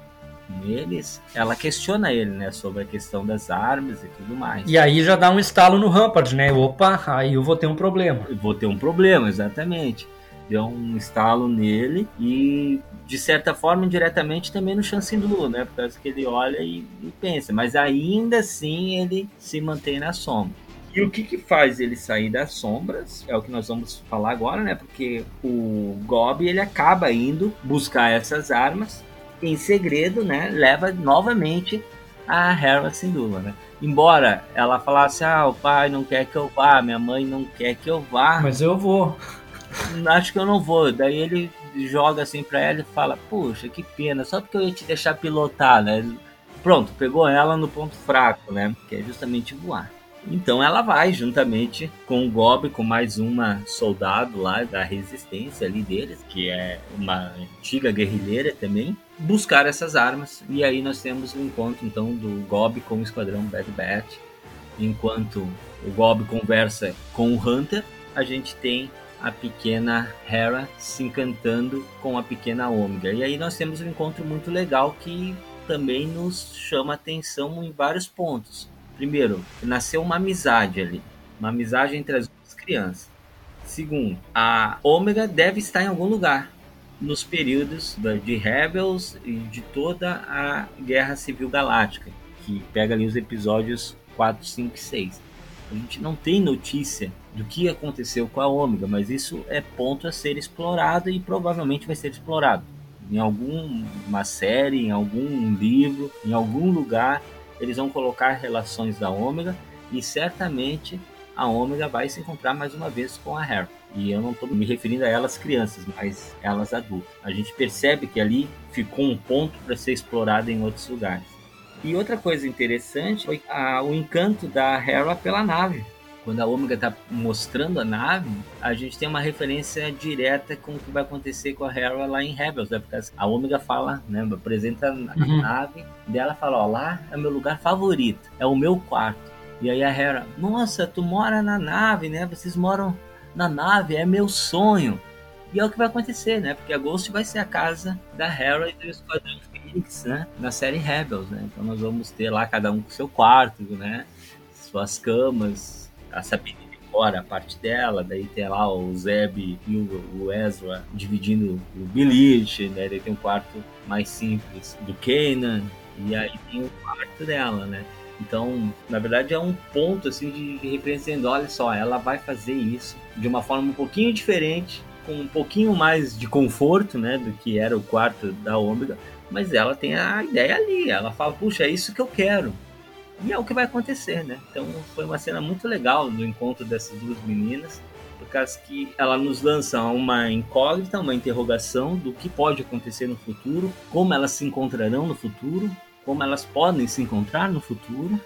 com eles, ela questiona ele, né? Sobre a questão das armas e tudo mais. E aí já dá um estalo no Rampart, né? Opa, aí eu vou ter um problema. Eu vou ter um problema, exatamente. Deu um estalo nele e, de certa forma, indiretamente também no Chancindu, né? Por causa que ele olha e, e pensa. Mas ainda assim ele se mantém na sombra. E o que, que faz ele sair das sombras? É o que nós vamos falar agora, né? Porque o Gob ele acaba indo buscar essas armas em segredo, né? Leva novamente a Hera Syndulla, né? Embora ela falasse, ah, o pai não quer que eu vá, minha mãe não quer que eu vá. Mas eu vou. Acho que eu não vou. Daí ele joga assim pra ela e fala, puxa, que pena, só porque eu ia te deixar pilotar, né? Pronto, pegou ela no ponto fraco, né? Que é justamente voar. Então ela vai juntamente com o Gob, com mais uma soldado lá da resistência ali deles, que é uma antiga guerrilheira também, buscar essas armas. E aí nós temos o encontro então do Gob com o esquadrão Bad Batch. Enquanto o Gob conversa com o Hunter, a gente tem a pequena Hera se encantando com a pequena Omega. E aí nós temos um encontro muito legal que também nos chama atenção em vários pontos primeiro, nasceu uma amizade ali, uma amizade entre as duas crianças. Segundo, a Ômega deve estar em algum lugar nos períodos de Rebels e de toda a Guerra Civil Galáctica, que pega ali os episódios 4, 5 e 6. A gente não tem notícia do que aconteceu com a Ômega, mas isso é ponto a ser explorado e provavelmente vai ser explorado em alguma série, em algum livro, em algum lugar eles vão colocar relações da Ômega e certamente a Ômega vai se encontrar mais uma vez com a Harry. E eu não estou me referindo a elas crianças, mas elas adultas. A gente percebe que ali ficou um ponto para ser explorado em outros lugares. E outra coisa interessante foi a, o encanto da Hera pela nave quando a Ômega está mostrando a nave, a gente tem uma referência direta com o que vai acontecer com a Hera lá em Rebels, né? Porque a Ômega fala, né? Apresenta a uhum. nave dela fala, ó, lá é meu lugar favorito, é o meu quarto. E aí a Hera, nossa, tu mora na nave, né? Vocês moram na nave, é meu sonho. E é o que vai acontecer, né? Porque a Ghost vai ser a casa da Hera e do Esquadrão Phoenix, né? Na série Rebels, né? Então nós vamos ter lá cada um com seu quarto, né? Suas camas, a Sabine de fora a parte dela, daí tem lá o Zeb e o, Ezra dividindo o bilhete, né? Daí tem um quarto mais simples do Kanan, e aí tem o quarto dela, né? Então, na verdade, é um ponto assim de dizendo, olha só, ela vai fazer isso de uma forma um pouquinho diferente, com um pouquinho mais de conforto, né, do que era o quarto da Ômega, mas ela tem a ideia ali, ela fala, puxa, é isso que eu quero. E é o que vai acontecer, né? Então foi uma cena muito legal do encontro dessas duas meninas por causa que ela nos lança uma incógnita, uma interrogação do que pode acontecer no futuro, como elas se encontrarão no futuro, como elas podem se encontrar no futuro,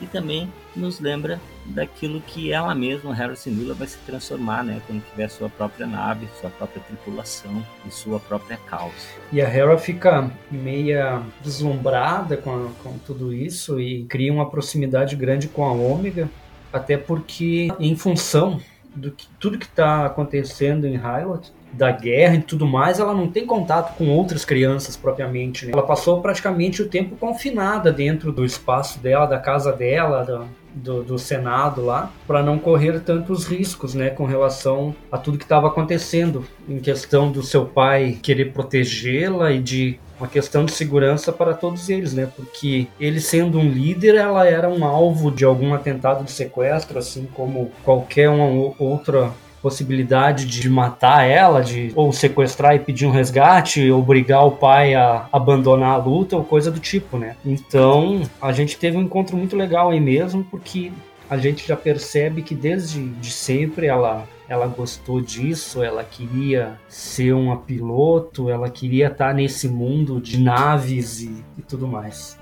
e também nos lembra daquilo que ela mesma, Hera Syndulla, vai se transformar, né, quando tiver sua própria nave, sua própria tripulação e sua própria causa. E a Hera fica meia deslumbrada com, com tudo isso e cria uma proximidade grande com a Ômega, até porque em função do que tudo que está acontecendo em Hylot, da guerra e tudo mais, ela não tem contato com outras crianças propriamente. Né? Ela passou praticamente o tempo confinada dentro do espaço dela, da casa dela, da, do, do, Senado lá, para não correr tantos riscos, né, com relação a tudo que estava acontecendo, em questão do seu pai querer protegê-la e de uma questão de segurança para todos eles, né? Porque ele sendo um líder, ela era um alvo de algum atentado de sequestro, assim como qualquer uma outra possibilidade de matar ela, de ou sequestrar e pedir um resgate, obrigar o pai a abandonar a luta ou coisa do tipo, né? Então, a gente teve um encontro muito legal aí mesmo, porque a gente já percebe que desde de sempre ela ela gostou disso, ela queria ser uma piloto, ela queria estar nesse mundo de naves e, e tudo mais.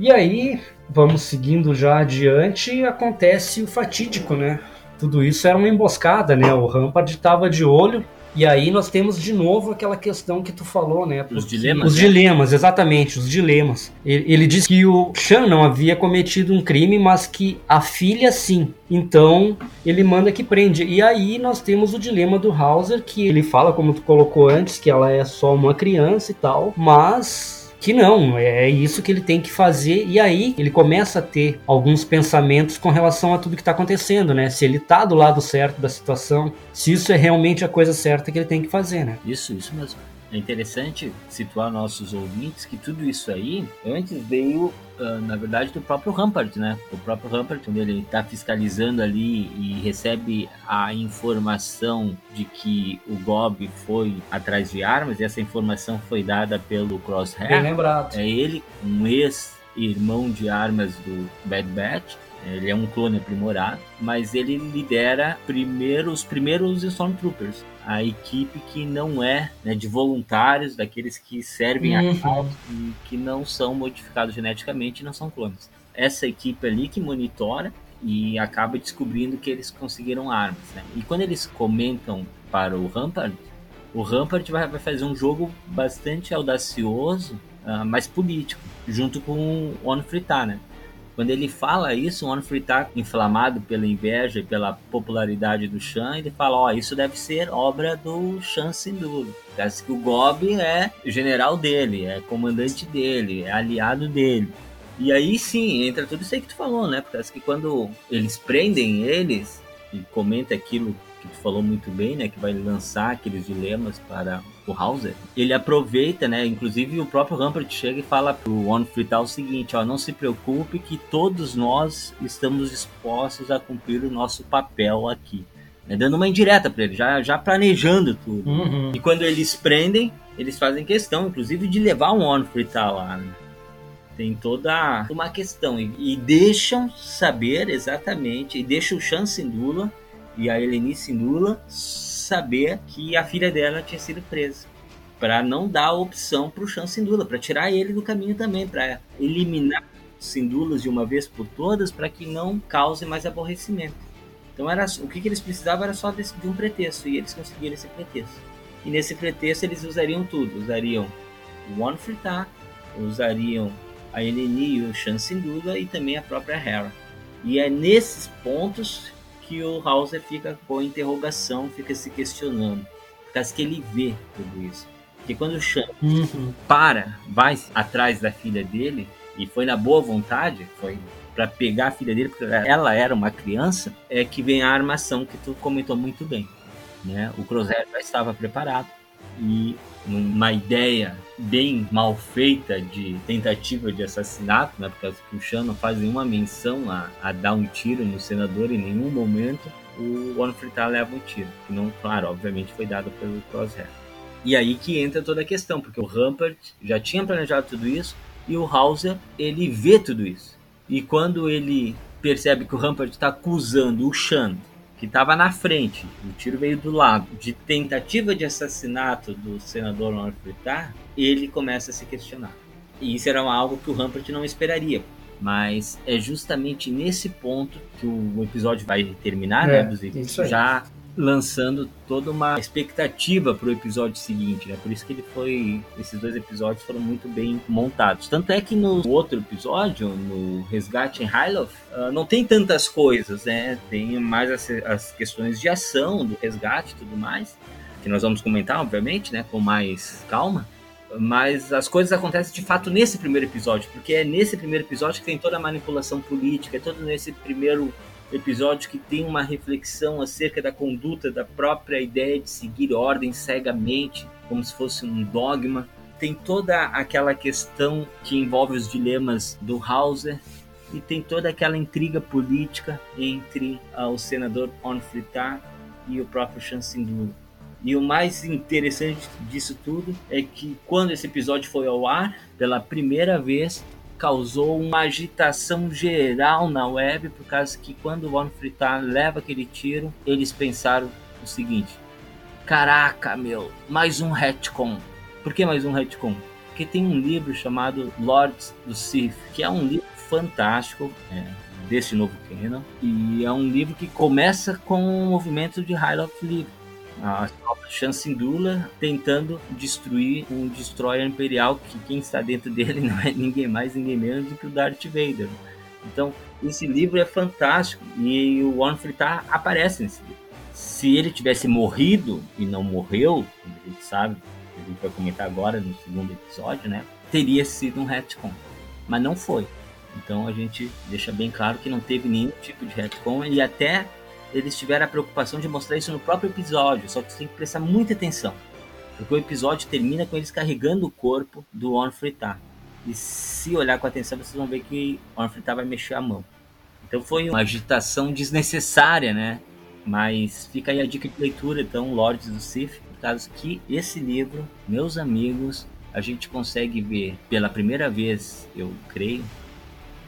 E aí, vamos seguindo já adiante, acontece o fatídico, né? Tudo isso era uma emboscada, né? O Rampart estava de olho e aí nós temos de novo aquela questão que tu falou, né? Os dilemas. Os né? dilemas, exatamente, os dilemas. Ele, ele diz que o Shan não havia cometido um crime, mas que a filha sim. Então ele manda que prende. E aí nós temos o dilema do Hauser, que ele fala, como tu colocou antes, que ela é só uma criança e tal, mas que não, é isso que ele tem que fazer. E aí ele começa a ter alguns pensamentos com relação a tudo que está acontecendo, né? Se ele tá do lado certo da situação, se isso é realmente a coisa certa que ele tem que fazer, né? Isso, isso mesmo. É interessante situar nossos ouvintes que tudo isso aí antes veio, uh, na verdade, do próprio Rampart, né? O próprio Rampart, quando ele está fiscalizando ali e recebe a informação de que o Gob foi atrás de armas, e essa informação foi dada pelo Crosshair. Bem lembrado. É ele, um ex-irmão de armas do Bad Batch, ele é um clone aprimorado, mas ele lidera primeiro, os primeiros Stormtroopers a equipe que não é né, de voluntários, daqueles que servem uhum. a causa e que não são modificados geneticamente e não são clones. Essa equipe ali que monitora e acaba descobrindo que eles conseguiram armas. Né? E quando eles comentam para o Rampart, o Rampart vai, vai fazer um jogo bastante audacioso, uh, mas político, junto com o Onfritar, né? Quando ele fala isso, o Onfrey está inflamado pela inveja e pela popularidade do Shan, ele fala, ó, oh, isso deve ser obra do Shan Syndulla. Parece que o Gob é general dele, é comandante dele, é aliado dele. E aí sim, entra tudo isso aí que tu falou, né? Parece que quando eles prendem eles e comenta aquilo que tu falou muito bem, né? Que vai lançar aqueles dilemas para o Hauser, ele aproveita, né? Inclusive o próprio Rampart chega e fala pro One Frital o seguinte, ó, não se preocupe que todos nós estamos dispostos a cumprir o nosso papel aqui. Né? Dando uma indireta para ele, já, já planejando tudo. Uhum. E quando eles prendem, eles fazem questão, inclusive, de levar o One Frital lá, né? Tem toda uma questão. E, e, deixam saber exatamente, e deixam o Chan Sindula e a Eleni Sindula saber que a filha dela tinha sido presa. Para não dar opção para o Chan Sindula, para tirar ele do caminho também, para eliminar Sindulas de uma vez por todas, para que não cause mais aborrecimento. Então era o que, que eles precisavam era só de, de um pretexto, e eles conseguiram esse pretexto. E nesse pretexto eles usariam tudo, usariam o One Fritar, usariam a Eleni e o Chan Sindula e também a própria Hera. E é nesses pontos que o Hauser fica com interrogação, fica se questionando. Por causa que ele vê tudo isso. Porque quando o Shan uhum. para, vai atrás da filha dele, e foi na boa vontade, foi para pegar a filha dele, porque ela era uma criança, é que vem a armação que tu comentou muito bem. Né? O Crosshair já estava preparado e numa ideia bem mal feita de tentativa de assassinato, né, porque o Chan não faz nenhuma menção a, a dar um tiro no senador em nenhum momento, o Fritar leva um tiro, que não, claro, obviamente foi dado pelo Crosshair. E aí que entra toda a questão, porque o Rampart já tinha planejado tudo isso, E o Hauser, ele vê tudo isso. E quando ele percebe que o Rampart está acusando o Shan, que estava na frente, o tiro veio do lado, de tentativa de assassinato do senador Norfritar, ele começa a se questionar. E isso era algo que o Rampart não esperaria. Mas é justamente nesse ponto que o episódio vai terminar, É, né, Buzi? isso aí. Já lançando toda uma expectativa para o episódio seguinte, né? Por isso que ele foi, esses dois episódios foram muito bem montados. Tanto é que no outro episódio, no Resgate em Hyloth, ah, não tem tantas coisas, né? Tem mais as, as questões de ação do resgate e tudo mais, que nós vamos comentar, obviamente, né? Com mais calma. Mas as coisas acontecem de fato nesse primeiro episódio, porque é nesse primeiro episódio que tem toda a manipulação política, é todo nesse primeiro episódio que tem uma reflexão acerca da conduta da própria ideia de seguir ordem cegamente, como se fosse um dogma. Tem toda aquela questão que envolve os dilemas do Hauser e tem toda aquela intriga política entre ah, o senador Onfritar e o próprio Chansindur. E o mais interessante disso tudo é que quando esse episódio foi ao ar, pela primeira vez, causou uma agitação geral na web, por causa que quando o Von Fritar leva aquele tiro, eles pensaram o seguinte: Caraca, meu, mais um retcon. Por que mais um retcon? Porque tem um livro chamado Lords do Sith, que é um livro fantástico, é, desse novo canon, e é um livro que começa com o movimento de Hyloth Livre Chancindula tentando destruir um destroyer imperial que quem está dentro dele não é ninguém mais, ninguém menos do que o Darth Vader. Então, esse livro é fantástico e o Ornfritar aparece nesse livro. Se ele tivesse morrido e não morreu, como a gente sabe, a gente vai comentar agora no segundo episódio, né? Teria sido um retcon, mas não foi. Então a gente deixa bem claro que não teve nenhum tipo de retcon e até eles tiveram a preocupação de mostrar isso no próprio episódio, só que você tem que prestar muita atenção. Porque o episódio termina com eles carregando o corpo do Ornfritar. E se olhar com atenção, vocês vão ver que o Ornfritar vai mexer a mão. Então foi uma agitação desnecessária, né? Mas fica aí a dica de leitura, então, Lords do por causa que esse livro, meus amigos, a gente consegue ver pela primeira vez, eu creio,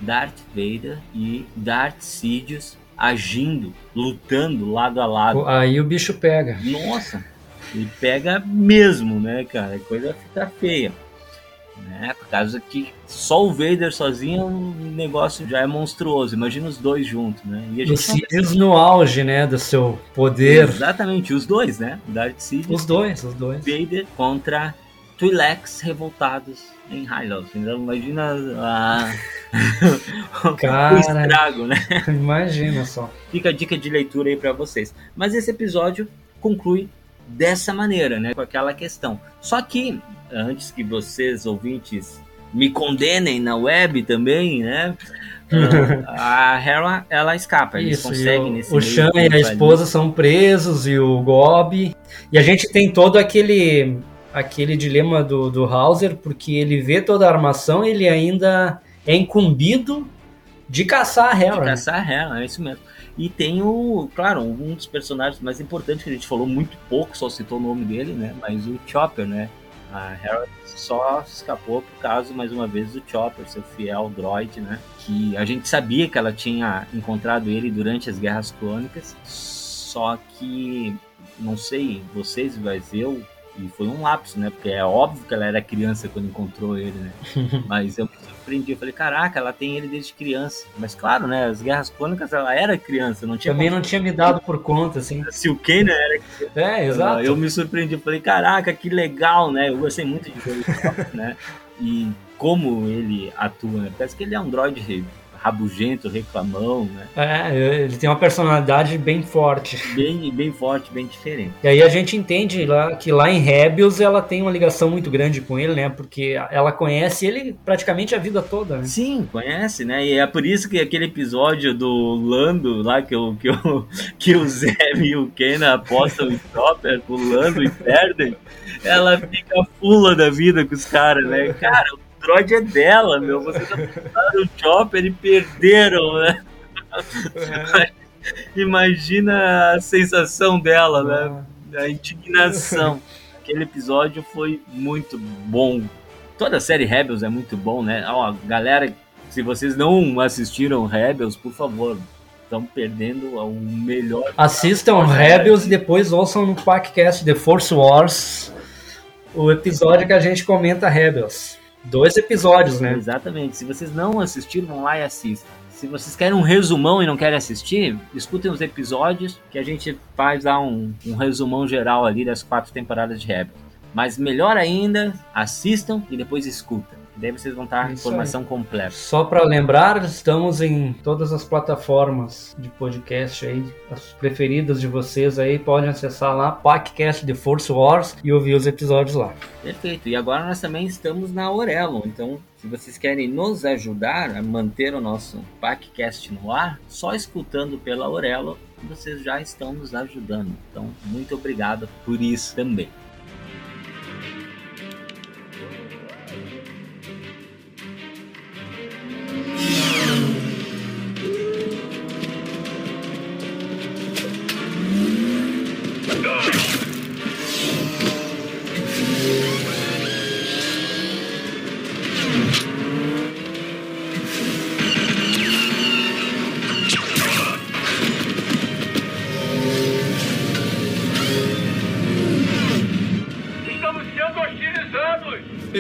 Darth Vader e Darth Sidious agindo, lutando lado a lado. Aí o bicho pega. Nossa, ele pega mesmo, né, cara? A coisa fica feia. Né? Por causa que só o Vader sozinho o negócio já é monstruoso. Imagina os dois juntos, né? E a gente Sidious no auge, né, do seu poder. Exatamente, os dois, né? Darth Sidious Os dois, os dois. Vader contra Twi'leks revoltados em Hylos. Então imagina a... o Cara. estrago, né? Imagina só. Fica a dica de leitura aí pra vocês. Mas esse episódio conclui dessa maneira, né? Com aquela questão. Só que, antes que vocês, ouvintes, me condenem na web também, né? a Hera, ela escapa. Eles Isso, conseguem o, nesse o Shan e a ali. esposa são presos e o Gob. E a gente tem todo aquele aquele dilema do, do Hauser, porque ele vê toda a armação e ele ainda é incumbido de caçar a Hera. De né? caçar a Hera, é isso mesmo. E tem o, claro, um dos personagens mais importantes que a gente falou muito pouco, só citou o nome dele, né? Mas o Chopper, né? A Hera só escapou por causa, mais uma vez, do Chopper, seu fiel droid, né? Que a gente sabia que ela tinha encontrado ele durante as Guerras Clônicas, só que, não sei, vocês, mas eu, e foi um lapso, né? Porque é óbvio que ela era criança quando encontrou ele, né? Mas eu me surpreendi, eu falei, caraca, ela tem ele desde criança. Mas claro, né? As Guerras Clônicas, ela era criança, não tinha Também como- não tinha me dado por conta, assim. Se o Kanan era criança. É, exato. Eu me surpreendi, eu falei, caraca, que legal, né? Eu gostei muito de ver né? E como ele atua, né? Parece que ele é um droid rabugento, reclamão, né? É, ele tem uma personalidade bem forte. Bem, bem forte, bem diferente. E aí a gente entende lá que lá em Rebels ela tem uma ligação muito grande com ele, né? Porque ela conhece ele praticamente a vida toda, né? Sim, conhece, né? E é por isso que aquele episódio do Lando lá que, o que, o, que o Zeb e o Kenan apostam em Chopper, o Lando e perdem, ela fica fula da vida com os caras, né? Cara, o droid é dela, meu. Vocês apostaram o Chopper e perderam, né? Imagina a sensação dela, né? A indignação. Aquele episódio foi muito bom. Toda a série Rebels é muito bom, né? Ó, galera, se vocês não assistiram Rebels, por favor, estão perdendo o melhor. Assistam Rebels e depois ouçam no podcast The Force Wars o episódio que a gente comenta Rebels. Dois episódios, né? Exatamente. Se vocês não assistiram, vão lá e assistam. Se vocês querem um resumão e não querem assistir, escutem os episódios que a gente faz lá um, um resumão geral ali das quatro temporadas de Rebels. Mas melhor ainda, assistam e depois escutem. Daí vocês vão estar a informação aí. completa. Só para lembrar, estamos em todas as plataformas de podcast aí, as preferidas de vocês aí, podem acessar lá, podcast de Force Wars e ouvir os episódios lá. Perfeito. E agora nós também estamos na Aurelo, então se vocês querem nos ajudar a manter o nosso podcast no ar, só escutando pela Aurelo, vocês já estão nos ajudando. Então, muito obrigado por isso também.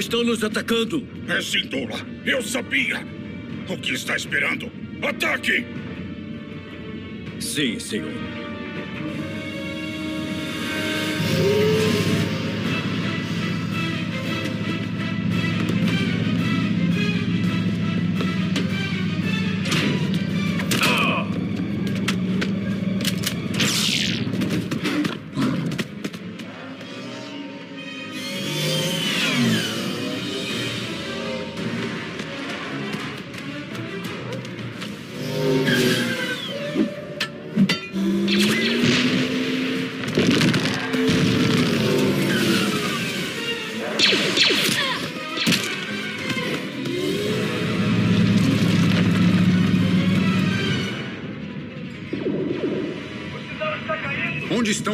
Estão nos atacando. É Cindola. Eu sabia. O que está esperando? Ataque! Sim, senhor.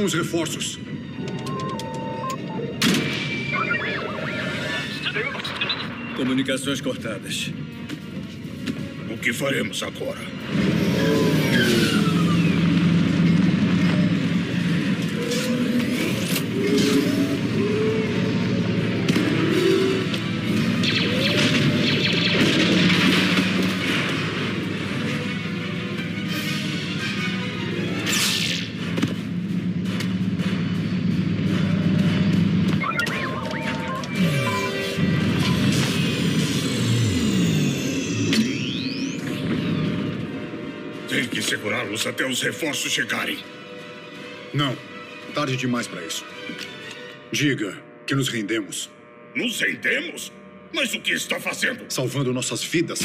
Os reforços? Comunicações cortadas. O que faremos agora? Que segurá-los até os reforços chegarem. Não. Tarde demais para isso. Diga que nos rendemos. Nos rendemos? Mas o que está fazendo? Salvando nossas vidas.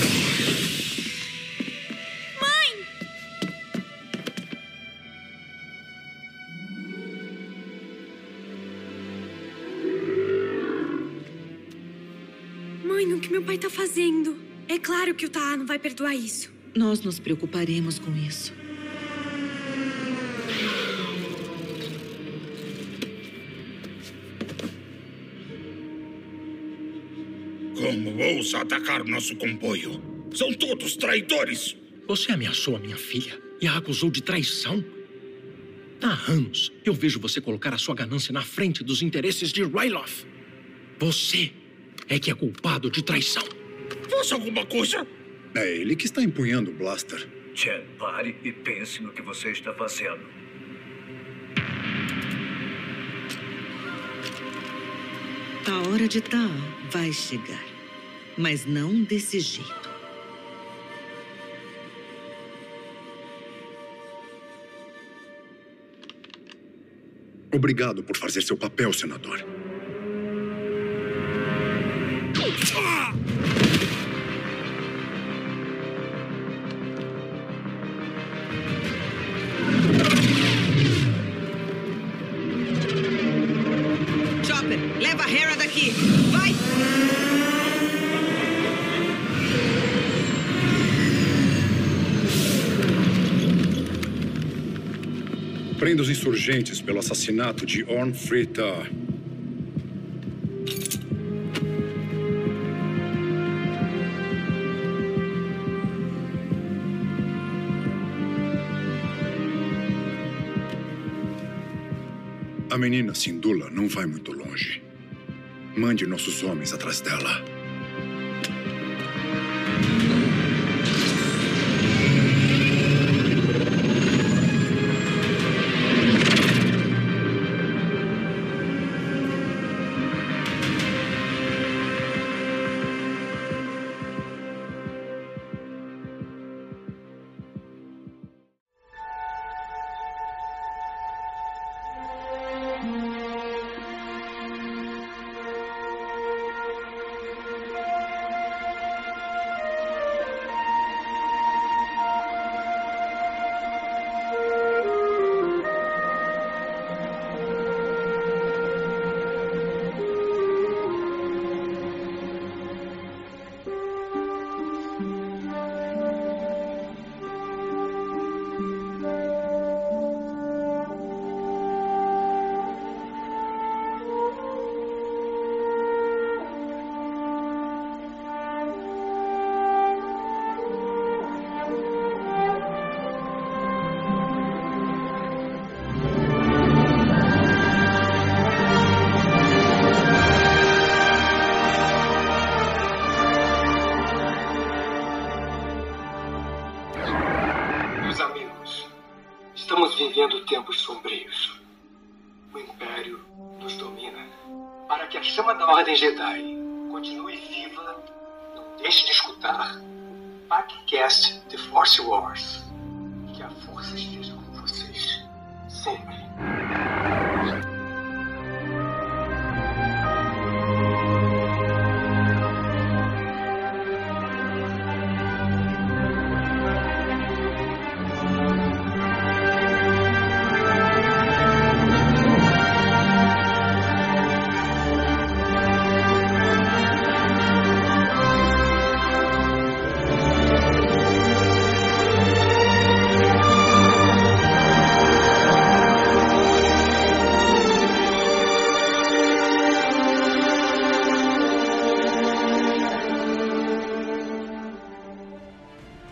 Mãe, o que meu pai tá fazendo? É claro que o Taá não vai perdoar isso. Nós nos preocuparemos com isso. Como ousa atacar nosso comboio? São todos traidores! Você ameaçou a minha filha e a acusou de traição? Há anos eu vejo você colocar a sua ganância na frente dos interesses de Ryloth. Você é que é culpado de traição. Faça alguma coisa! É ele que está empunhando o blaster. Chen, pare e pense no que você está fazendo. A hora de Taã vai chegar. Mas não desse jeito. Obrigado por fazer seu papel, senador. além dos insurgentes pelo assassinato de Orn Frita. A menina Sindula não vai muito longe. Mande nossos homens atrás dela.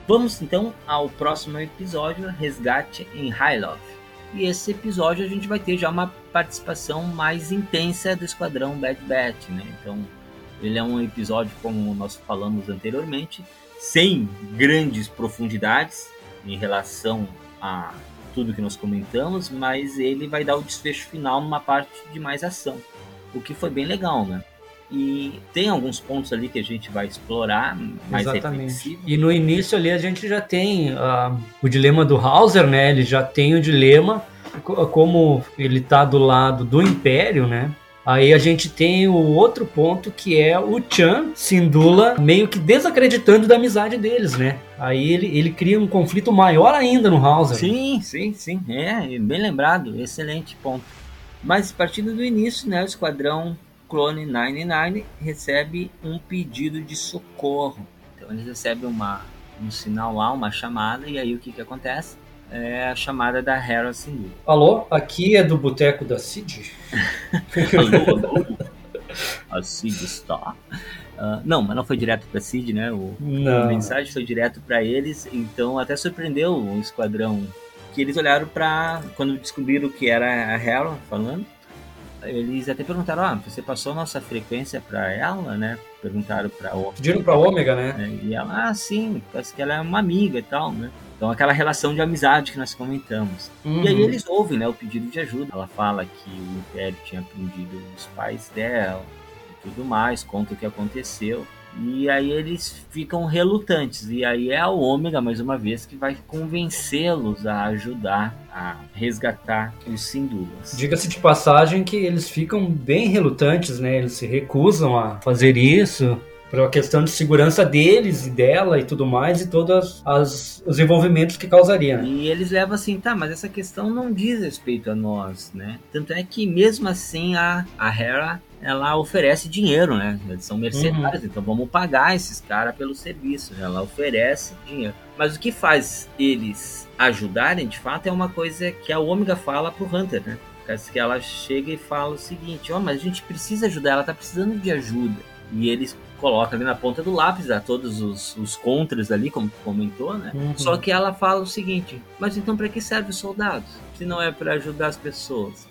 Vamos então ao próximo episódio, Resgate em Hyloth. E esse episódio a gente vai ter já uma participação mais intensa do Esquadrão Bad Batch, né? Então, ele é um episódio, como nós falamos anteriormente, sem grandes profundidades em relação a tudo que nós comentamos, mas ele vai dar o desfecho final numa parte de mais ação, o que foi bem legal, né? E tem alguns pontos ali que a gente vai explorar, mais Exatamente. E no início ali a gente já tem ah, o dilema do Hauser, né? Ele já tem o dilema, co- como ele tá do lado do Império, né? Aí a gente tem o outro ponto que é o Chan Sindula meio que desacreditando da amizade deles, né? Aí ele, ele cria um conflito maior ainda no Hauser. Sim, sim, sim. É, bem lembrado. Excelente ponto. Mas partindo do início, né, o Esquadrão Clone 99 recebe um pedido de socorro. Então eles recebem uma, um sinal lá, uma chamada, e aí o que, que acontece? É a chamada da Hera Syndulla. Alô, aqui é do Boteco da Cid? alô, alô. A Cid está. Ah, não, mas não foi direto para Cid, né? O, Não. a mensagem foi direto para eles, então até surpreendeu o esquadrão que eles olharam para quando descobriram que era a Hera falando. Eles até perguntaram: "Ah, você passou nossa frequência para ela, né?" Perguntaram para o Pediram pra Ômega, né? E ela: "Ah, sim, parece que ela é uma amiga e tal, né?" Então aquela relação de amizade que nós comentamos. Uhum. E aí eles ouvem, né, o pedido de ajuda. Ela fala que o Império tinha prendido os pais dela e tudo mais, conta o que aconteceu. E aí eles ficam relutantes. E aí é a Ômega, mais uma vez, que vai convencê-los a ajudar a resgatar os Sindulas. Diga-se de passagem que eles ficam bem relutantes, né? Eles se recusam a fazer isso por uma questão de segurança deles e dela e tudo mais e todos as, os envolvimentos que causaria. né? E eles levam assim, tá, mas essa questão não diz respeito a nós, né? Tanto é que mesmo assim a, a Hera ela oferece dinheiro, né? Eles são mercenários, então vamos pagar esses caras pelo serviço. né? Ela oferece dinheiro. Mas o que faz eles ajudarem, de fato, é uma coisa que a Ômega fala pro Hunter, né? Que ela chega e fala o seguinte: Ó, mas a gente precisa ajudar, ela tá precisando de ajuda. E eles colocam ali na ponta do lápis a todos os, os contras ali, como comentou, né? Uhum. Só que ela fala o seguinte: Mas então para que serve os soldados? Se não é para ajudar as pessoas.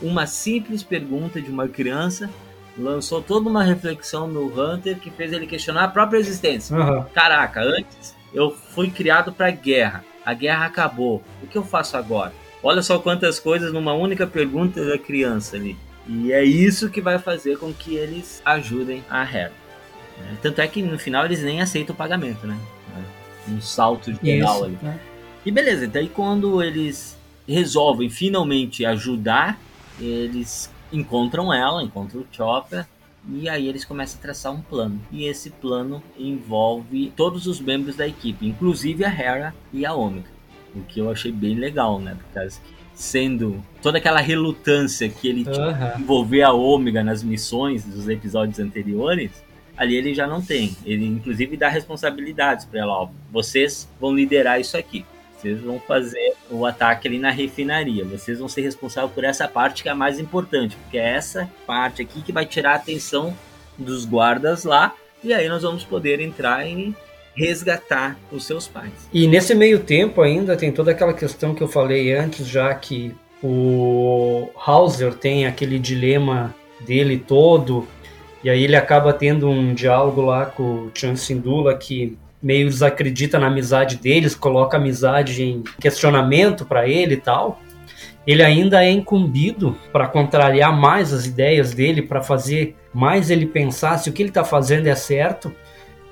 Uma simples pergunta de uma criança lançou toda uma reflexão no Hunter que fez ele questionar a própria existência. Uhum. Caraca, antes eu fui criado para guerra. A guerra acabou. O que eu faço agora? Olha só quantas coisas numa única pergunta da criança ali. E é isso que vai fazer com que eles ajudem a Harry. Né? Tanto é que no final eles nem aceitam o pagamento, né? Um salto geral ali. né? E beleza, então aí quando eles resolvem finalmente ajudar, eles encontram ela, encontram o Chopper, e aí eles começam a traçar um plano. E esse plano envolve todos os membros da equipe, inclusive a Hera e a Omega. O que eu achei bem legal, né? Por causa que sendo toda aquela relutância que ele tinha envolver a Ômega nas missões dos episódios anteriores, ali ele já não tem. Ele inclusive dá responsabilidades para ela, ó, vocês vão liderar isso aqui. Vocês vão fazer o ataque ali na refinaria. Vocês vão ser responsáveis por essa parte que é a mais importante, porque é essa parte aqui que vai tirar a atenção dos guardas lá, e aí nós vamos poder entrar e resgatar os seus pais. E nesse meio tempo ainda tem toda aquela questão que eu falei antes, já que o Hauser tem aquele dilema dele todo, e aí ele acaba tendo um diálogo lá com o Chan Sindula que meio desacredita na amizade deles, coloca a amizade em questionamento para ele e tal. Ele ainda é incumbido para contrariar mais as ideias dele, para fazer mais ele pensar se o que ele está fazendo é certo.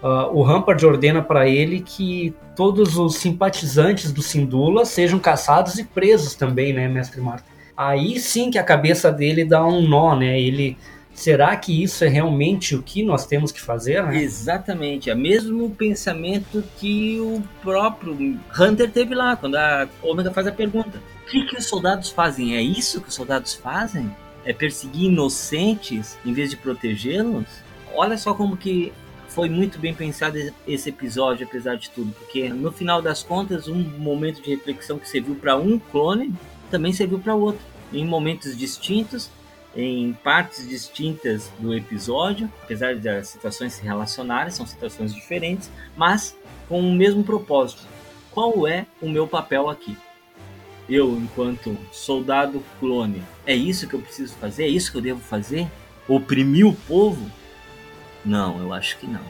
Uh, o Rampart ordena para ele que todos os simpatizantes do Sindula sejam caçados e presos também, né, mestre Marta? Aí sim que a cabeça dele dá um nó, né? Ele será que isso é realmente o que nós temos que fazer? Né? Exatamente, é o mesmo pensamento que o próprio Hunter teve lá, quando a Omega faz a pergunta: o que, que os soldados fazem? É isso que os soldados fazem? É perseguir inocentes em vez de protegê-los? Olha só como que foi muito bem pensado esse episódio, apesar de tudo, porque no final das contas, um momento de reflexão que serviu para um clone também serviu para outro, em momentos distintos, em partes distintas do episódio, apesar das situações se relacionarem, são situações diferentes, mas com o mesmo propósito. Qual é o meu papel aqui? Eu, enquanto soldado clone, é isso que eu preciso fazer? É isso que eu devo fazer? Oprimir o povo? Não, eu acho que não.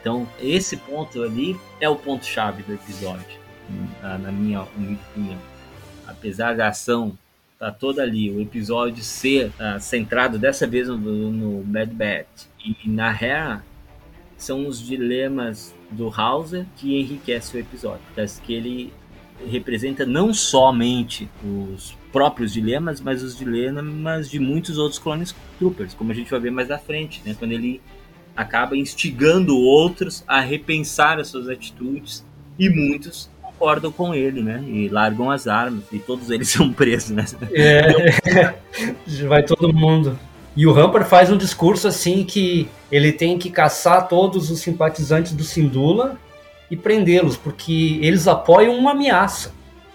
Então, esse ponto ali é o ponto-chave do episódio, na minha opinião. Apesar da ação tá toda ali, o episódio ser uh, centrado dessa vez no, no Bad Bat e na Hera, são os dilemas do Hauser que enriquece o episódio. Parece que ele representa não somente os próprios dilemas, mas os dilemas de muitos outros clones troopers, como a gente vai ver mais à frente, né? quando ele acaba instigando outros a repensar as suas atitudes e muitos concordam com ele, né? E largam as armas e todos eles são presos, né? É, vai todo mundo. E o Rampart faz um discurso assim que ele tem que caçar todos os simpatizantes do Sindula e prendê-los, porque eles apoiam uma ameaça.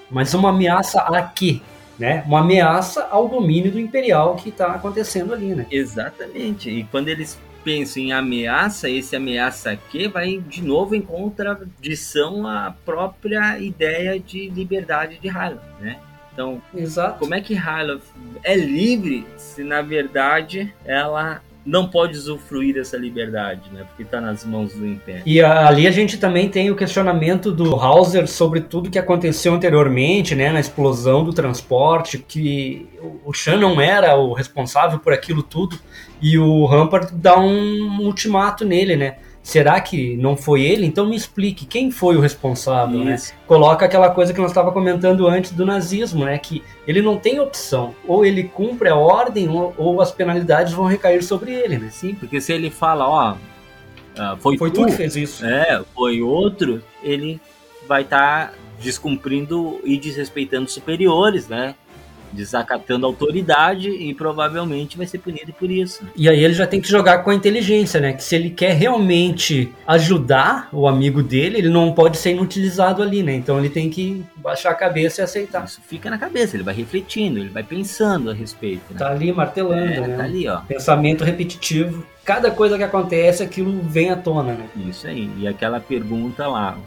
Mas uma ameaça a quê? Né? Uma ameaça ao domínio do Imperial que está acontecendo ali, né? Exatamente. E quando eles pensam em ameaça, esse ameaça aqui vai de novo em contradição à própria ideia de liberdade de Hyla, né? Então, Exato. como é que Hyla é livre se na verdade ela não pode usufruir dessa liberdade, né? Porque está nas mãos do Império. E ali a gente também tem o questionamento do Hauser sobre tudo que aconteceu anteriormente, né? Na explosão do transporte, que o Shan não era o responsável por aquilo tudo. E o Rampart dá um ultimato nele, né? Será que não foi ele? Então me explique, quem foi o responsável, né? Coloca aquela coisa que nós estava comentando antes do nazismo, né? Que ele não tem opção. Ou ele cumpre a ordem, ou, ou as penalidades vão recair sobre ele, né? Sim, porque se ele fala, ó, uh, foi, foi tu, tu que fez isso. É, foi outro, ele vai estar tá descumprindo e desrespeitando superiores, né? Desacatando a autoridade e provavelmente vai ser punido por isso. E aí ele já tem que jogar com a inteligência, né? Que se ele quer realmente ajudar o amigo dele, ele não pode ser inutilizado ali, né? Então ele tem que baixar a cabeça e aceitar. Isso fica na cabeça, ele vai refletindo, ele vai pensando a respeito. Né? Tá ali martelando, é, né? Tá ali, ó. Pensamento repetitivo. Cada coisa que acontece, aquilo vem à tona, né? Isso aí. E aquela pergunta lá,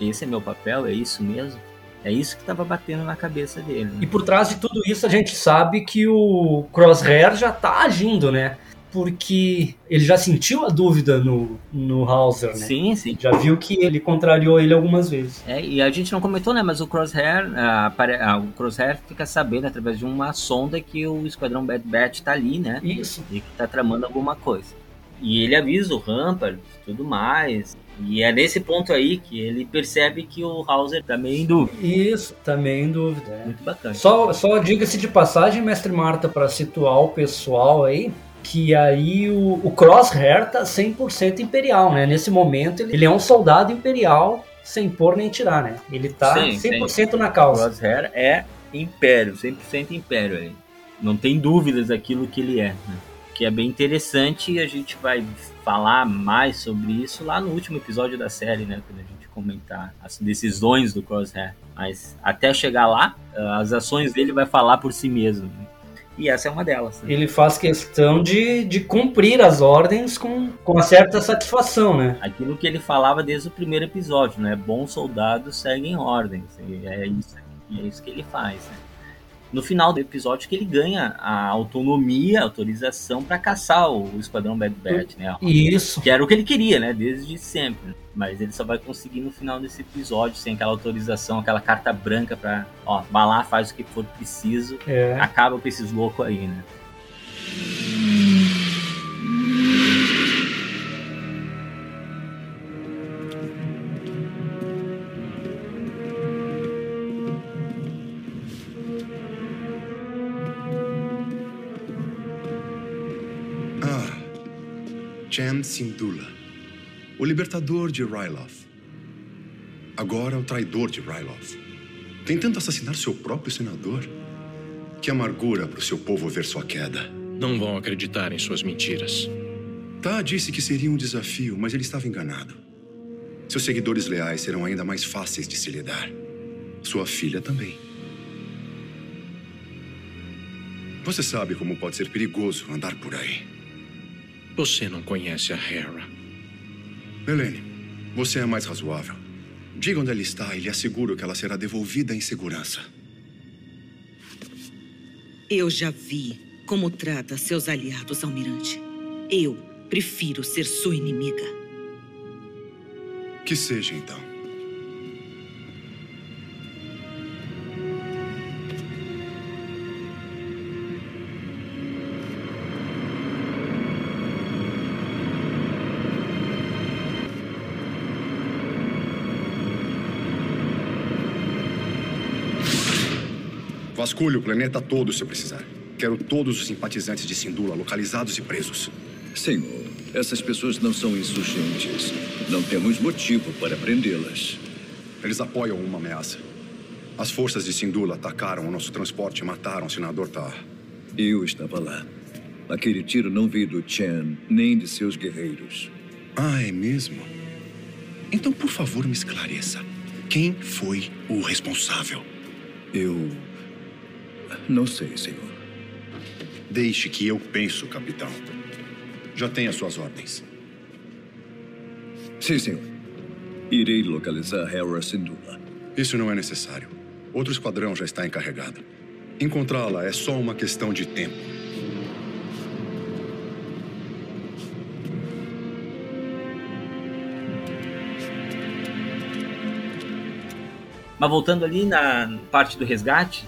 esse é meu papel? É isso mesmo? É isso que estava batendo na cabeça dele. Né? E por trás de tudo isso, a gente sabe que o Crosshair já tá agindo, né? Porque ele já sentiu a dúvida no, no Hauser, né? Sim, sim. Já viu que ele contrariou ele algumas vezes. É, e a gente não comentou, né? Mas o Crosshair, o Crosshair fica sabendo através de uma sonda que o Esquadrão Bad Batch tá ali, né? Isso. E que tá tramando alguma coisa. E ele avisa o Rampart tudo mais. E é nesse ponto aí que ele percebe que o Hauser tá meio em dúvida. Isso, tá meio em dúvida. É. Muito bacana. Só, só diga-se de passagem, mestre Marta, para situar o pessoal aí, que aí o, o Crosshair tá 100% imperial, né? Nesse momento ele, ele é um soldado imperial sem pôr nem tirar, né? Ele tá sim, 100% sim. na causa. O Crosshair é império, 100% império aí. Não tem dúvidas daquilo que ele é, né? Que é bem interessante e a gente vai falar mais sobre isso lá no último episódio da série, né? Quando a gente comentar as decisões do Crosshair. Mas até chegar lá, as ações dele vai falar por si mesmo. E essa é uma delas. Né? Ele faz questão de, de cumprir as ordens com, com uma certa satisfação, né? Aquilo que ele falava desde o primeiro episódio, né? Bons soldados seguem ordens. E é isso, é isso que ele faz. Né? No final do episódio que ele ganha a autonomia, a autorização para caçar o Esquadrão Bad Batch, né? Isso. Que era o que ele queria, né? Desde sempre. Mas ele só vai conseguir no final desse episódio, sem aquela autorização, aquela carta branca pra, ó, vai lá, faz o que for preciso, é. acaba com esses loucos aí, né? Chan Syndulla, o libertador de Ryloth. Agora o traidor de Ryloth. Tentando assassinar seu próprio senador. Que amargura para o seu povo ver sua queda. Não vão acreditar em suas mentiras. Tá disse que seria um desafio, mas ele estava enganado. Seus seguidores leais serão ainda mais fáceis de se lidar. Sua filha também. Você sabe como pode ser perigoso andar por aí. Você não conhece a Hera. Helene, você é mais razoável. Diga onde ela está e lhe asseguro que ela será devolvida em segurança. Eu já vi como trata seus aliados, Almirante. Eu prefiro ser sua inimiga. Que seja, então. Vasculhe o planeta todo se precisar. Quero todos os simpatizantes de Sindula localizados e presos. Senhor, essas pessoas não são insurgentes. Não temos motivo para prendê-las. Eles apoiam uma ameaça. As forças de Sindula atacaram o nosso transporte e mataram o senador Tar. Eu estava lá. Aquele tiro não veio do Chen, nem de seus guerreiros. Ah, é mesmo? Então, por favor, me esclareça. Quem foi o responsável? Eu não sei, senhor. Deixe que eu penso, capitão. Já tenho as suas ordens. Sim, senhor. Irei localizar Hera Syndulla. Isso não é necessário. Outro esquadrão já está encarregado. Encontrá-la é só uma questão de tempo. Mas voltando ali na parte do resgate,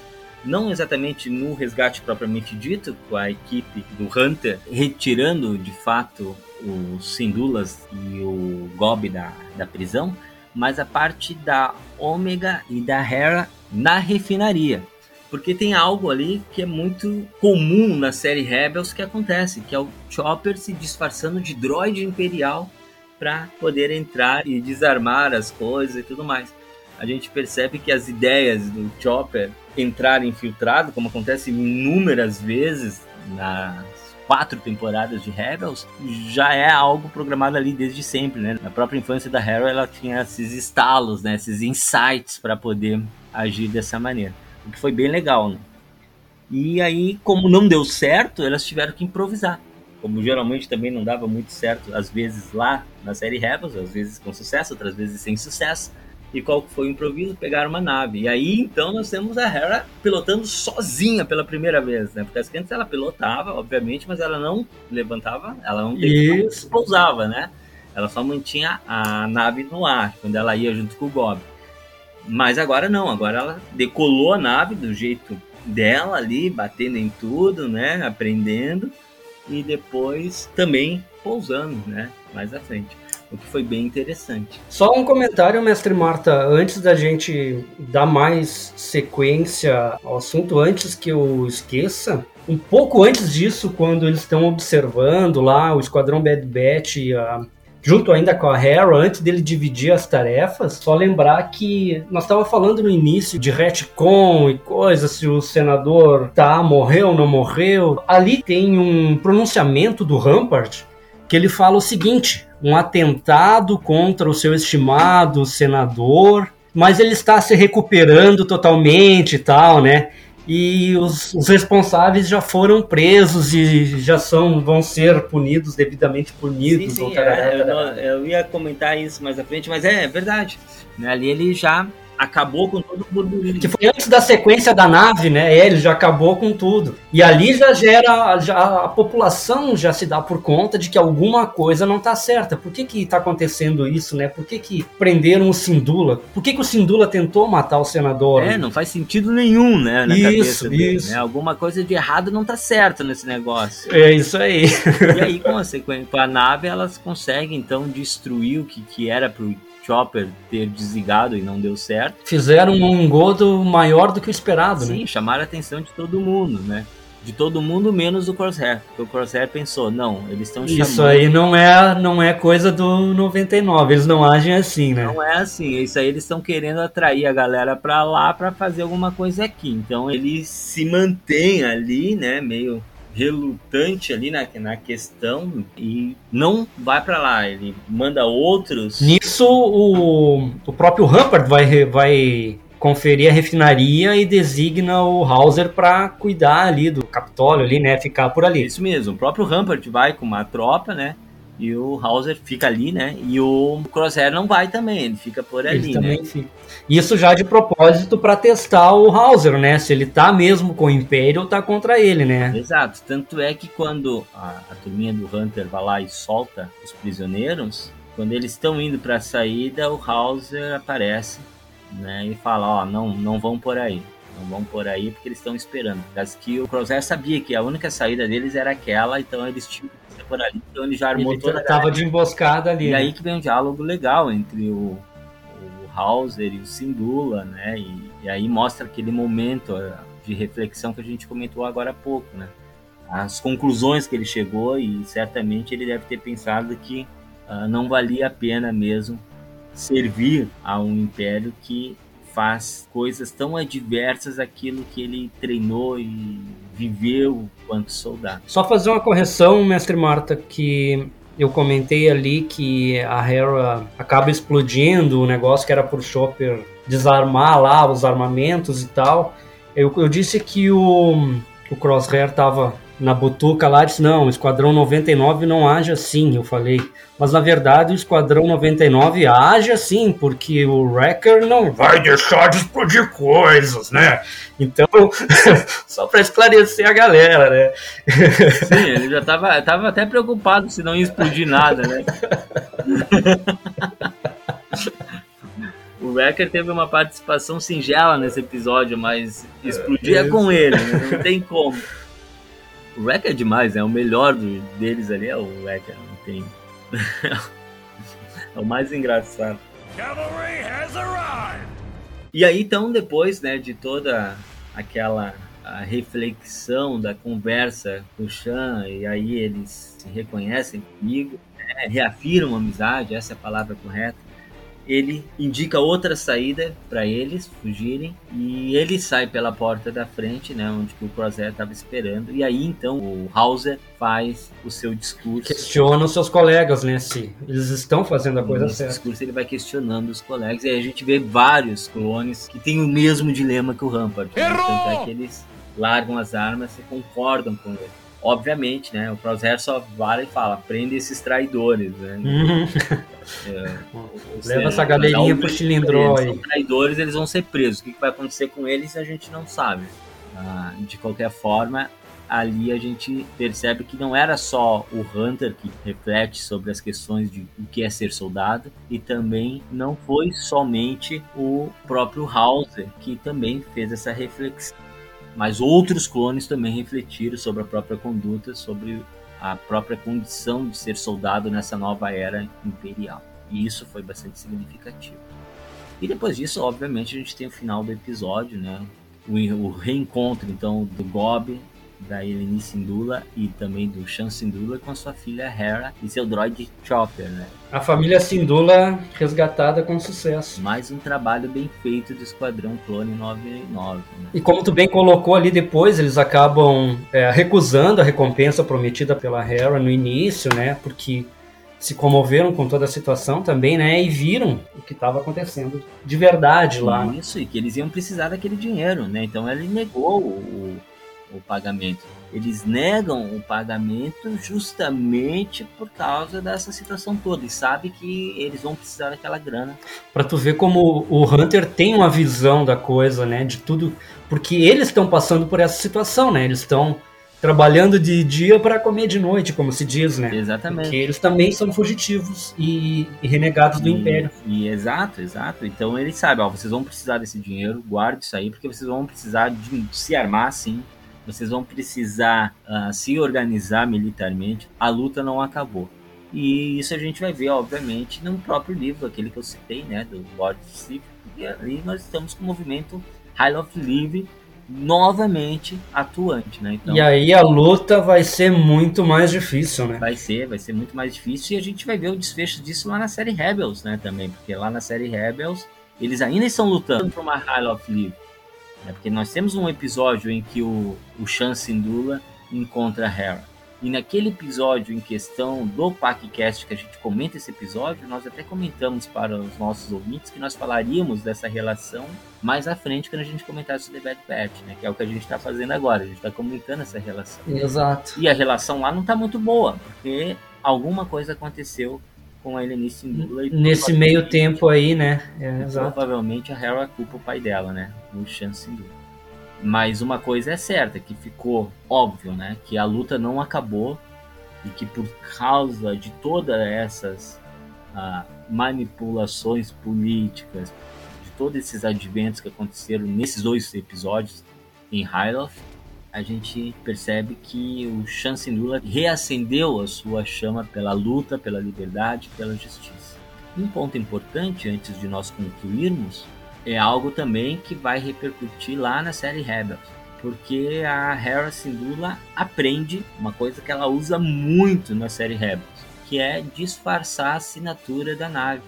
não exatamente no resgate propriamente dito, com a equipe do Hunter retirando de fato os Sindulas e o Gob da, da prisão, mas a parte da Ômega e da Hera na refinaria. Porque tem algo ali que é muito comum na série Rebels que acontece, que é o Chopper se disfarçando de droide imperial para poder entrar e desarmar as coisas e tudo mais. A gente percebe que as ideias do Chopper entrar infiltrado, como acontece inúmeras vezes nas quatro temporadas de Rebels, já é algo programado ali desde sempre, né? Na própria infância da Hera, ela tinha esses estalos, né? Esses insights para poder agir dessa maneira. O que foi bem legal, né? E aí, como não deu certo, elas tiveram que improvisar. Como geralmente também não dava muito certo, às vezes lá na série Rebels, às vezes com sucesso, outras vezes sem sucesso E qual foi o improviso? Pegaram uma nave. E aí, então, nós temos a Hera pilotando sozinha pela primeira vez, né? Porque antes ela pilotava, obviamente, mas ela não levantava, ela não Isso. pousava, né? Ela só mantinha a nave no ar, quando ela ia junto com o Gob. Mas agora não, agora ela decolou a nave do jeito dela ali, batendo em tudo, né? Aprendendo. E depois também pousando, né? Mais à frente o que foi bem interessante. Só um comentário, mestre Marta, antes da gente dar mais sequência ao assunto, antes que eu esqueça, um pouco antes disso, quando eles estão observando lá o Esquadrão Bad Batch e a junto ainda com a Hera, antes dele dividir as tarefas, só lembrar que nós estávamos falando no início de retcon e coisas, se o senador tá, morreu, não morreu. Ali tem um pronunciamento do Rampart que ele fala o seguinte: um atentado contra o seu estimado senador, mas ele está se recuperando totalmente e tal, né? E os, os, responsáveis já foram presos e já são vão ser punidos devidamente punidos. Sim, sim, é, eu, eu, ia comentar isso mais à frente, mas é, é verdade. Né? Ali ele já acabou com todo o burburinho. Que foi antes da sequência da nave, né? É, ele já acabou com tudo. E ali já gera, já, a população já se dá por conta de que alguma coisa não tá certa. Por que que tá acontecendo isso, né? Por que que prenderam o Sindula? Por que que o Sindula tentou matar o senador? É, não faz sentido nenhum, né? Na isso, cabeça dele, isso. Né? Alguma coisa de errado não tá certo nesse negócio. É isso aí. e aí, com a, sequência, com a nave, elas conseguem, então, destruir o que, que era pro Chopper ter desligado e não deu certo. Fizeram um engodo maior do que o esperado, Sim, né? Sim, chamaram a atenção de todo mundo, né? De todo mundo menos do Crosshair. Porque o Crosshair pensou, não, eles estão chamando... Isso aí não é, não é coisa do 99, eles não agem assim, né? Não é assim, isso aí eles estão querendo atrair a galera pra lá pra fazer alguma coisa aqui. Então ele se mantém ali, né, meio relutante ali na, na questão e não vai para lá, ele manda outros. Nisso, o, o próprio Humpert vai, vai conferir a refinaria e designa o Hauser para cuidar ali do Capitólio ali, né, ficar por ali. Isso mesmo, o próprio Humpert vai com uma tropa, né, e o Hauser fica ali, né? E o Crosshair não vai também, ele fica por ali, ele também né? Fica. Isso já de propósito para testar o Hauser, né? Se ele tá mesmo com o Império ou tá contra ele, né? Exato. Tanto é que quando a, a turminha do Hunter vai lá e solta os prisioneiros, quando eles estão indo para a saída, o Hauser aparece, né? E fala, ó, não, não vão por aí. Não vão por aí porque eles estão esperando. Mas que o Crosshair sabia que a única saída deles era aquela, então eles tinham por ali, então ele já armou ele toda a tava de emboscada ali. E né? aí que vem um diálogo legal entre o Hauser e o Sindula, né? E, e, aí mostra aquele momento de reflexão que a gente comentou agora há pouco, né? As conclusões que ele chegou e certamente ele deve ter pensado que uh, não valia a pena mesmo servir a um império que faz coisas tão adversas àquilo que ele treinou e viveu quanto soldado. Só fazer uma correção, mestre Marta, que eu comentei ali que a Hera acaba explodindo o negócio que era por Chopper desarmar lá os armamentos e tal. Eu, eu disse que o, o Crosshair tava na butuca lá, disse, não, o Esquadrão 99 não age assim, eu falei. Mas na verdade o Esquadrão 99 age assim, porque o Wrecker não vai deixar de explodir coisas, né? Então, só para esclarecer a galera, né? Sim, ele já tava, tava até preocupado se não ia explodir nada, né? O Wrecker teve uma participação singela nesse episódio, mas explodia é com ele, né? não tem como. O Wrecker é demais, né? O melhor do, deles ali é o Wrecker, não tem. é o mais engraçado. E aí, então, depois né, de toda aquela reflexão da conversa com o Chan, e aí eles se reconhecem comigo, né, reafirmam a amizade, essa é a palavra correta ele indica outra saída para eles fugirem e ele sai pela porta da frente, né, onde o Crosshair estava esperando. E aí então o Hauser faz o seu discurso. Questiona os seus colegas, né, se eles estão fazendo a coisa Nesse certa. discurso ele vai questionando os colegas e aí a gente vê vários clones que têm o mesmo dilema que o Rampart. Né? Tanto é que eles largam as armas e concordam com ele. Obviamente, né? O Crosshair só vale e fala, prende esses traidores, né? Uhum. É, Leva essa galerinha pro cilindro aí. São traidores, eles vão ser presos. O que que vai acontecer com eles a gente não sabe. Ah, de qualquer forma, ali a gente percebe que não era só o Hunter que reflete sobre as questões de o que é ser soldado, e também não foi somente o próprio Hauser que também fez essa reflexão. Mas outros clones também refletiram sobre a própria conduta, sobre a própria condição de ser soldado nessa nova era imperial. E isso foi bastante significativo. E depois disso, obviamente, a gente tem o final do episódio, né? O, reencontro, então, do Gob, da Eleni Sindula e também do Shan Sindula com sua filha Hera e seu droid Chopper, né? A família Sindula resgatada com sucesso. Mais um trabalho bem feito do Esquadrão Clone 99. Né? E como tu bem colocou ali depois, eles acabam é, recusando a recompensa prometida pela Hera no início, né? Porque se comoveram com toda a situação também, né? E viram o que estava acontecendo de verdade lá. Isso, e que eles iam precisar daquele dinheiro, né? Então ele negou o, o pagamento. Eles negam o pagamento justamente por causa dessa situação toda e sabe que eles vão precisar daquela grana. Para tu ver como o Hunter tem uma visão da coisa, né, de tudo, porque eles estão passando por essa situação, né? Eles estão trabalhando de dia para comer de noite, como se diz, né? Exatamente. Porque eles também são fugitivos e, e renegados do e, Império. E exato, exato. Então eles sabem, ó, vocês vão precisar desse dinheiro, guarde isso aí, porque vocês vão precisar de se armar sim vocês vão precisar uh, se organizar militarmente. A luta não acabou. E isso a gente vai ver, obviamente, no próprio livro, aquele que eu citei, né, do Lord Sif. E ali nós estamos com o movimento High of Live novamente atuante, né? Então, e aí a luta vai ser muito mais difícil, né? Vai ser, vai ser muito mais difícil e a gente vai ver o desfecho disso lá na série Rebels, né, também, porque lá na série Rebels eles ainda estão lutando por uma High of Live. Né? Porque nós temos um episódio em que o, o Shan Sindula encontra Hera. E naquele episódio em questão do PacCast, que a gente comenta esse episódio, nós até comentamos para os nossos ouvintes que nós falaríamos dessa relação mais à frente quando a gente comentasse o The Bad Batch, né? Que é o que a gente está fazendo agora, a gente está comentando essa relação. Exato. E a relação lá não está muito boa, porque alguma coisa aconteceu com a Helenice Sindula. Nesse meio tempo aí, né? É. Provavelmente a Hera culpa o pai dela, né? O Sindula. Mas uma coisa é certa, que ficou óbvio, né? Que a luta não acabou e que por causa de todas essas ah, manipulações políticas, de todos esses adventos que aconteceram nesses dois episódios em Hyloth, a gente percebe que o Chancellor reacendeu a sua chama pela luta, pela liberdade, pela justiça. Um ponto importante antes de nós concluirmos é algo também que vai repercutir lá na série Rebels, porque a Hera Syndulla aprende uma coisa que ela usa muito na série Rebels, que é disfarçar a assinatura da nave.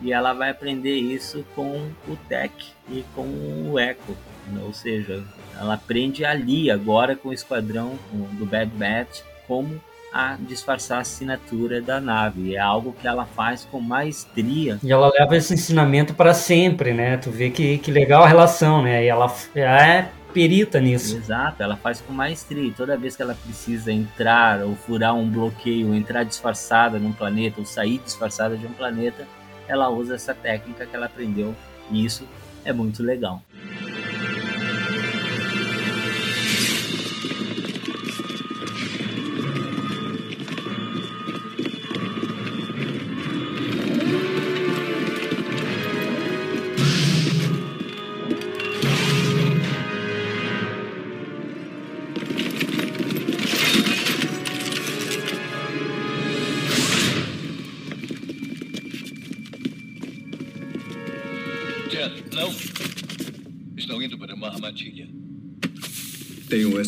E ela vai aprender isso com o Tech e com o Echo, ou seja, ela aprende ali, agora com o esquadrão do Bad Batch, como a disfarçar a assinatura da nave. É algo que ela faz com maestria. E ela leva esse ensinamento para sempre, né? Tu vê que, que legal a relação, né? E ela, ela é perita nisso. Exato, ela faz com maestria. E toda vez que ela precisa entrar ou furar um bloqueio, entrar disfarçada num planeta, ou sair disfarçada de um planeta, ela usa essa técnica que ela aprendeu. E isso é muito legal.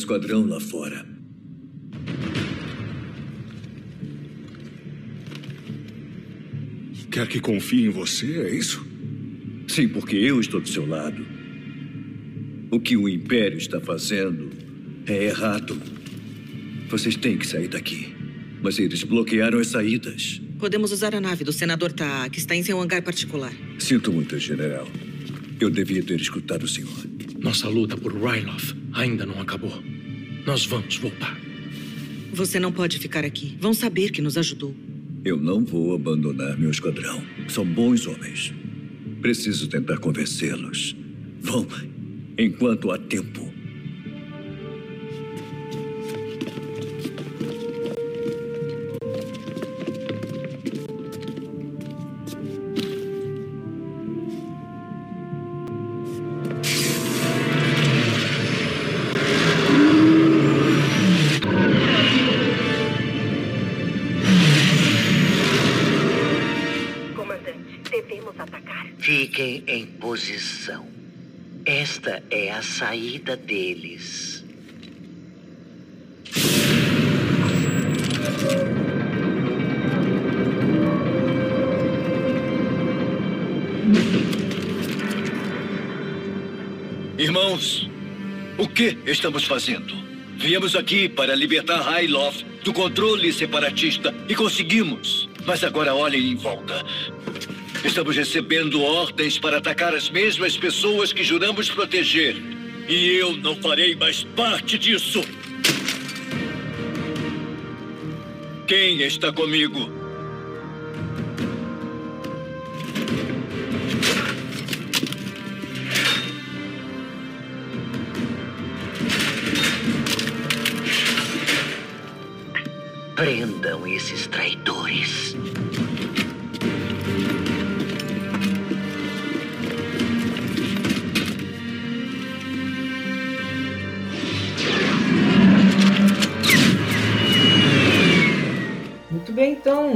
Esquadrão lá fora. Quer que confie em você, é isso? Sim, porque eu estou do seu lado. O que o Império está fazendo é errado. Vocês têm que sair daqui. Mas eles bloquearam as saídas. Podemos usar a nave do senador Ta, que está em seu hangar particular. Sinto muito, general. Eu devia ter escutado o senhor. Nossa luta por Ryloth ainda não acabou. Nós vamos voltar. Você não pode ficar aqui. Vão saber que nos ajudou. Eu não vou abandonar meu esquadrão. São bons homens. Preciso tentar convencê-los. Vão, enquanto há tempo. Deles. Irmãos, o que estamos fazendo? Viemos aqui para libertar Hyloth do controle separatista e conseguimos. Mas agora olhem em volta. Estamos recebendo ordens para atacar as mesmas pessoas que juramos proteger. E eu não farei mais parte disso. Quem está comigo? Prendam esses traidores.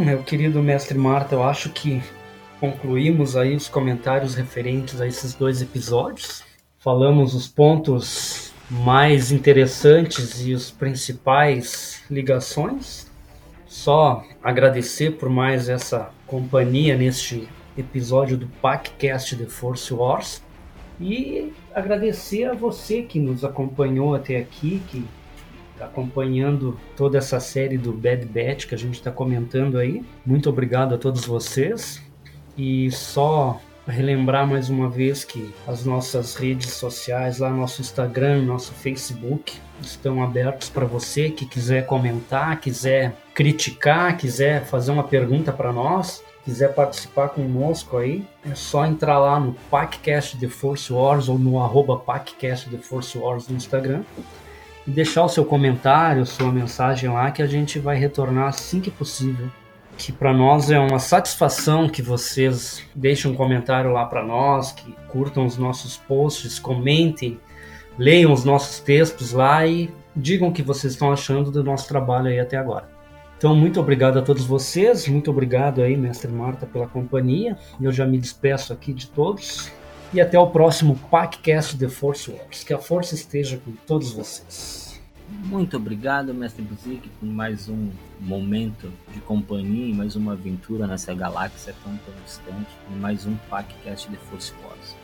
Meu querido mestre Marta, eu acho que concluímos aí os comentários referentes a esses dois episódios. Falamos os pontos mais interessantes e os principais ligações. Só agradecer por mais essa companhia neste episódio do PACcast The Force Wars e agradecer a você que nos acompanhou até aqui, que acompanhando toda essa série do Bad Batch que a gente está comentando aí. Muito obrigado a todos vocês. E só relembrar mais uma vez que as nossas redes sociais, lá nosso Instagram, nosso Facebook, estão abertos para você que quiser comentar, quiser criticar, quiser fazer uma pergunta para nós, quiser participar conosco aí, é só entrar lá no PacCast The Force Wars ou no arroba PacCast The Force Wars no Instagram e deixar o seu comentário, sua mensagem lá que a gente vai retornar assim que possível. Que para nós é uma satisfação que vocês deixem um comentário lá para nós, que curtam os nossos posts, comentem, leiam os nossos textos lá e digam o que vocês estão achando do nosso trabalho aí até agora. Então, muito obrigado a todos vocês, muito obrigado aí, mestre Marta, pela companhia. Eu já me despeço aqui de todos e até o próximo PacCast The Force Wars. Que a força esteja com todos vocês. Muito obrigado, mestre Buzik, por mais um momento de companhia e mais uma aventura nessa galáxia tão, tão distante. E mais um PacCast The Force Wars.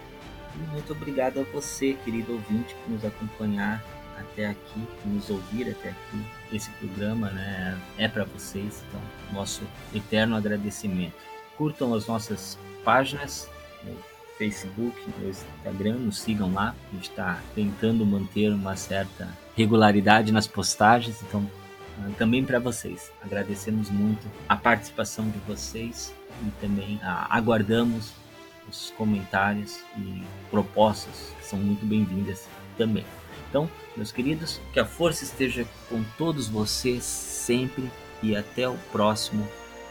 E muito obrigado a você, querido ouvinte, por nos acompanhar até aqui, por nos ouvir até aqui. Esse programa né, é para vocês, então, nosso eterno agradecimento. Curtam as nossas páginas Facebook, no Instagram, nos sigam lá. A gente está tentando manter uma certa regularidade nas postagens, então também para vocês. Agradecemos muito a participação de vocês e também aguardamos os comentários e propostas que são muito bem-vindas também. Então, meus queridos, que a força esteja com todos vocês sempre e até o próximo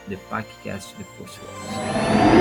The PacCast The Force Wars.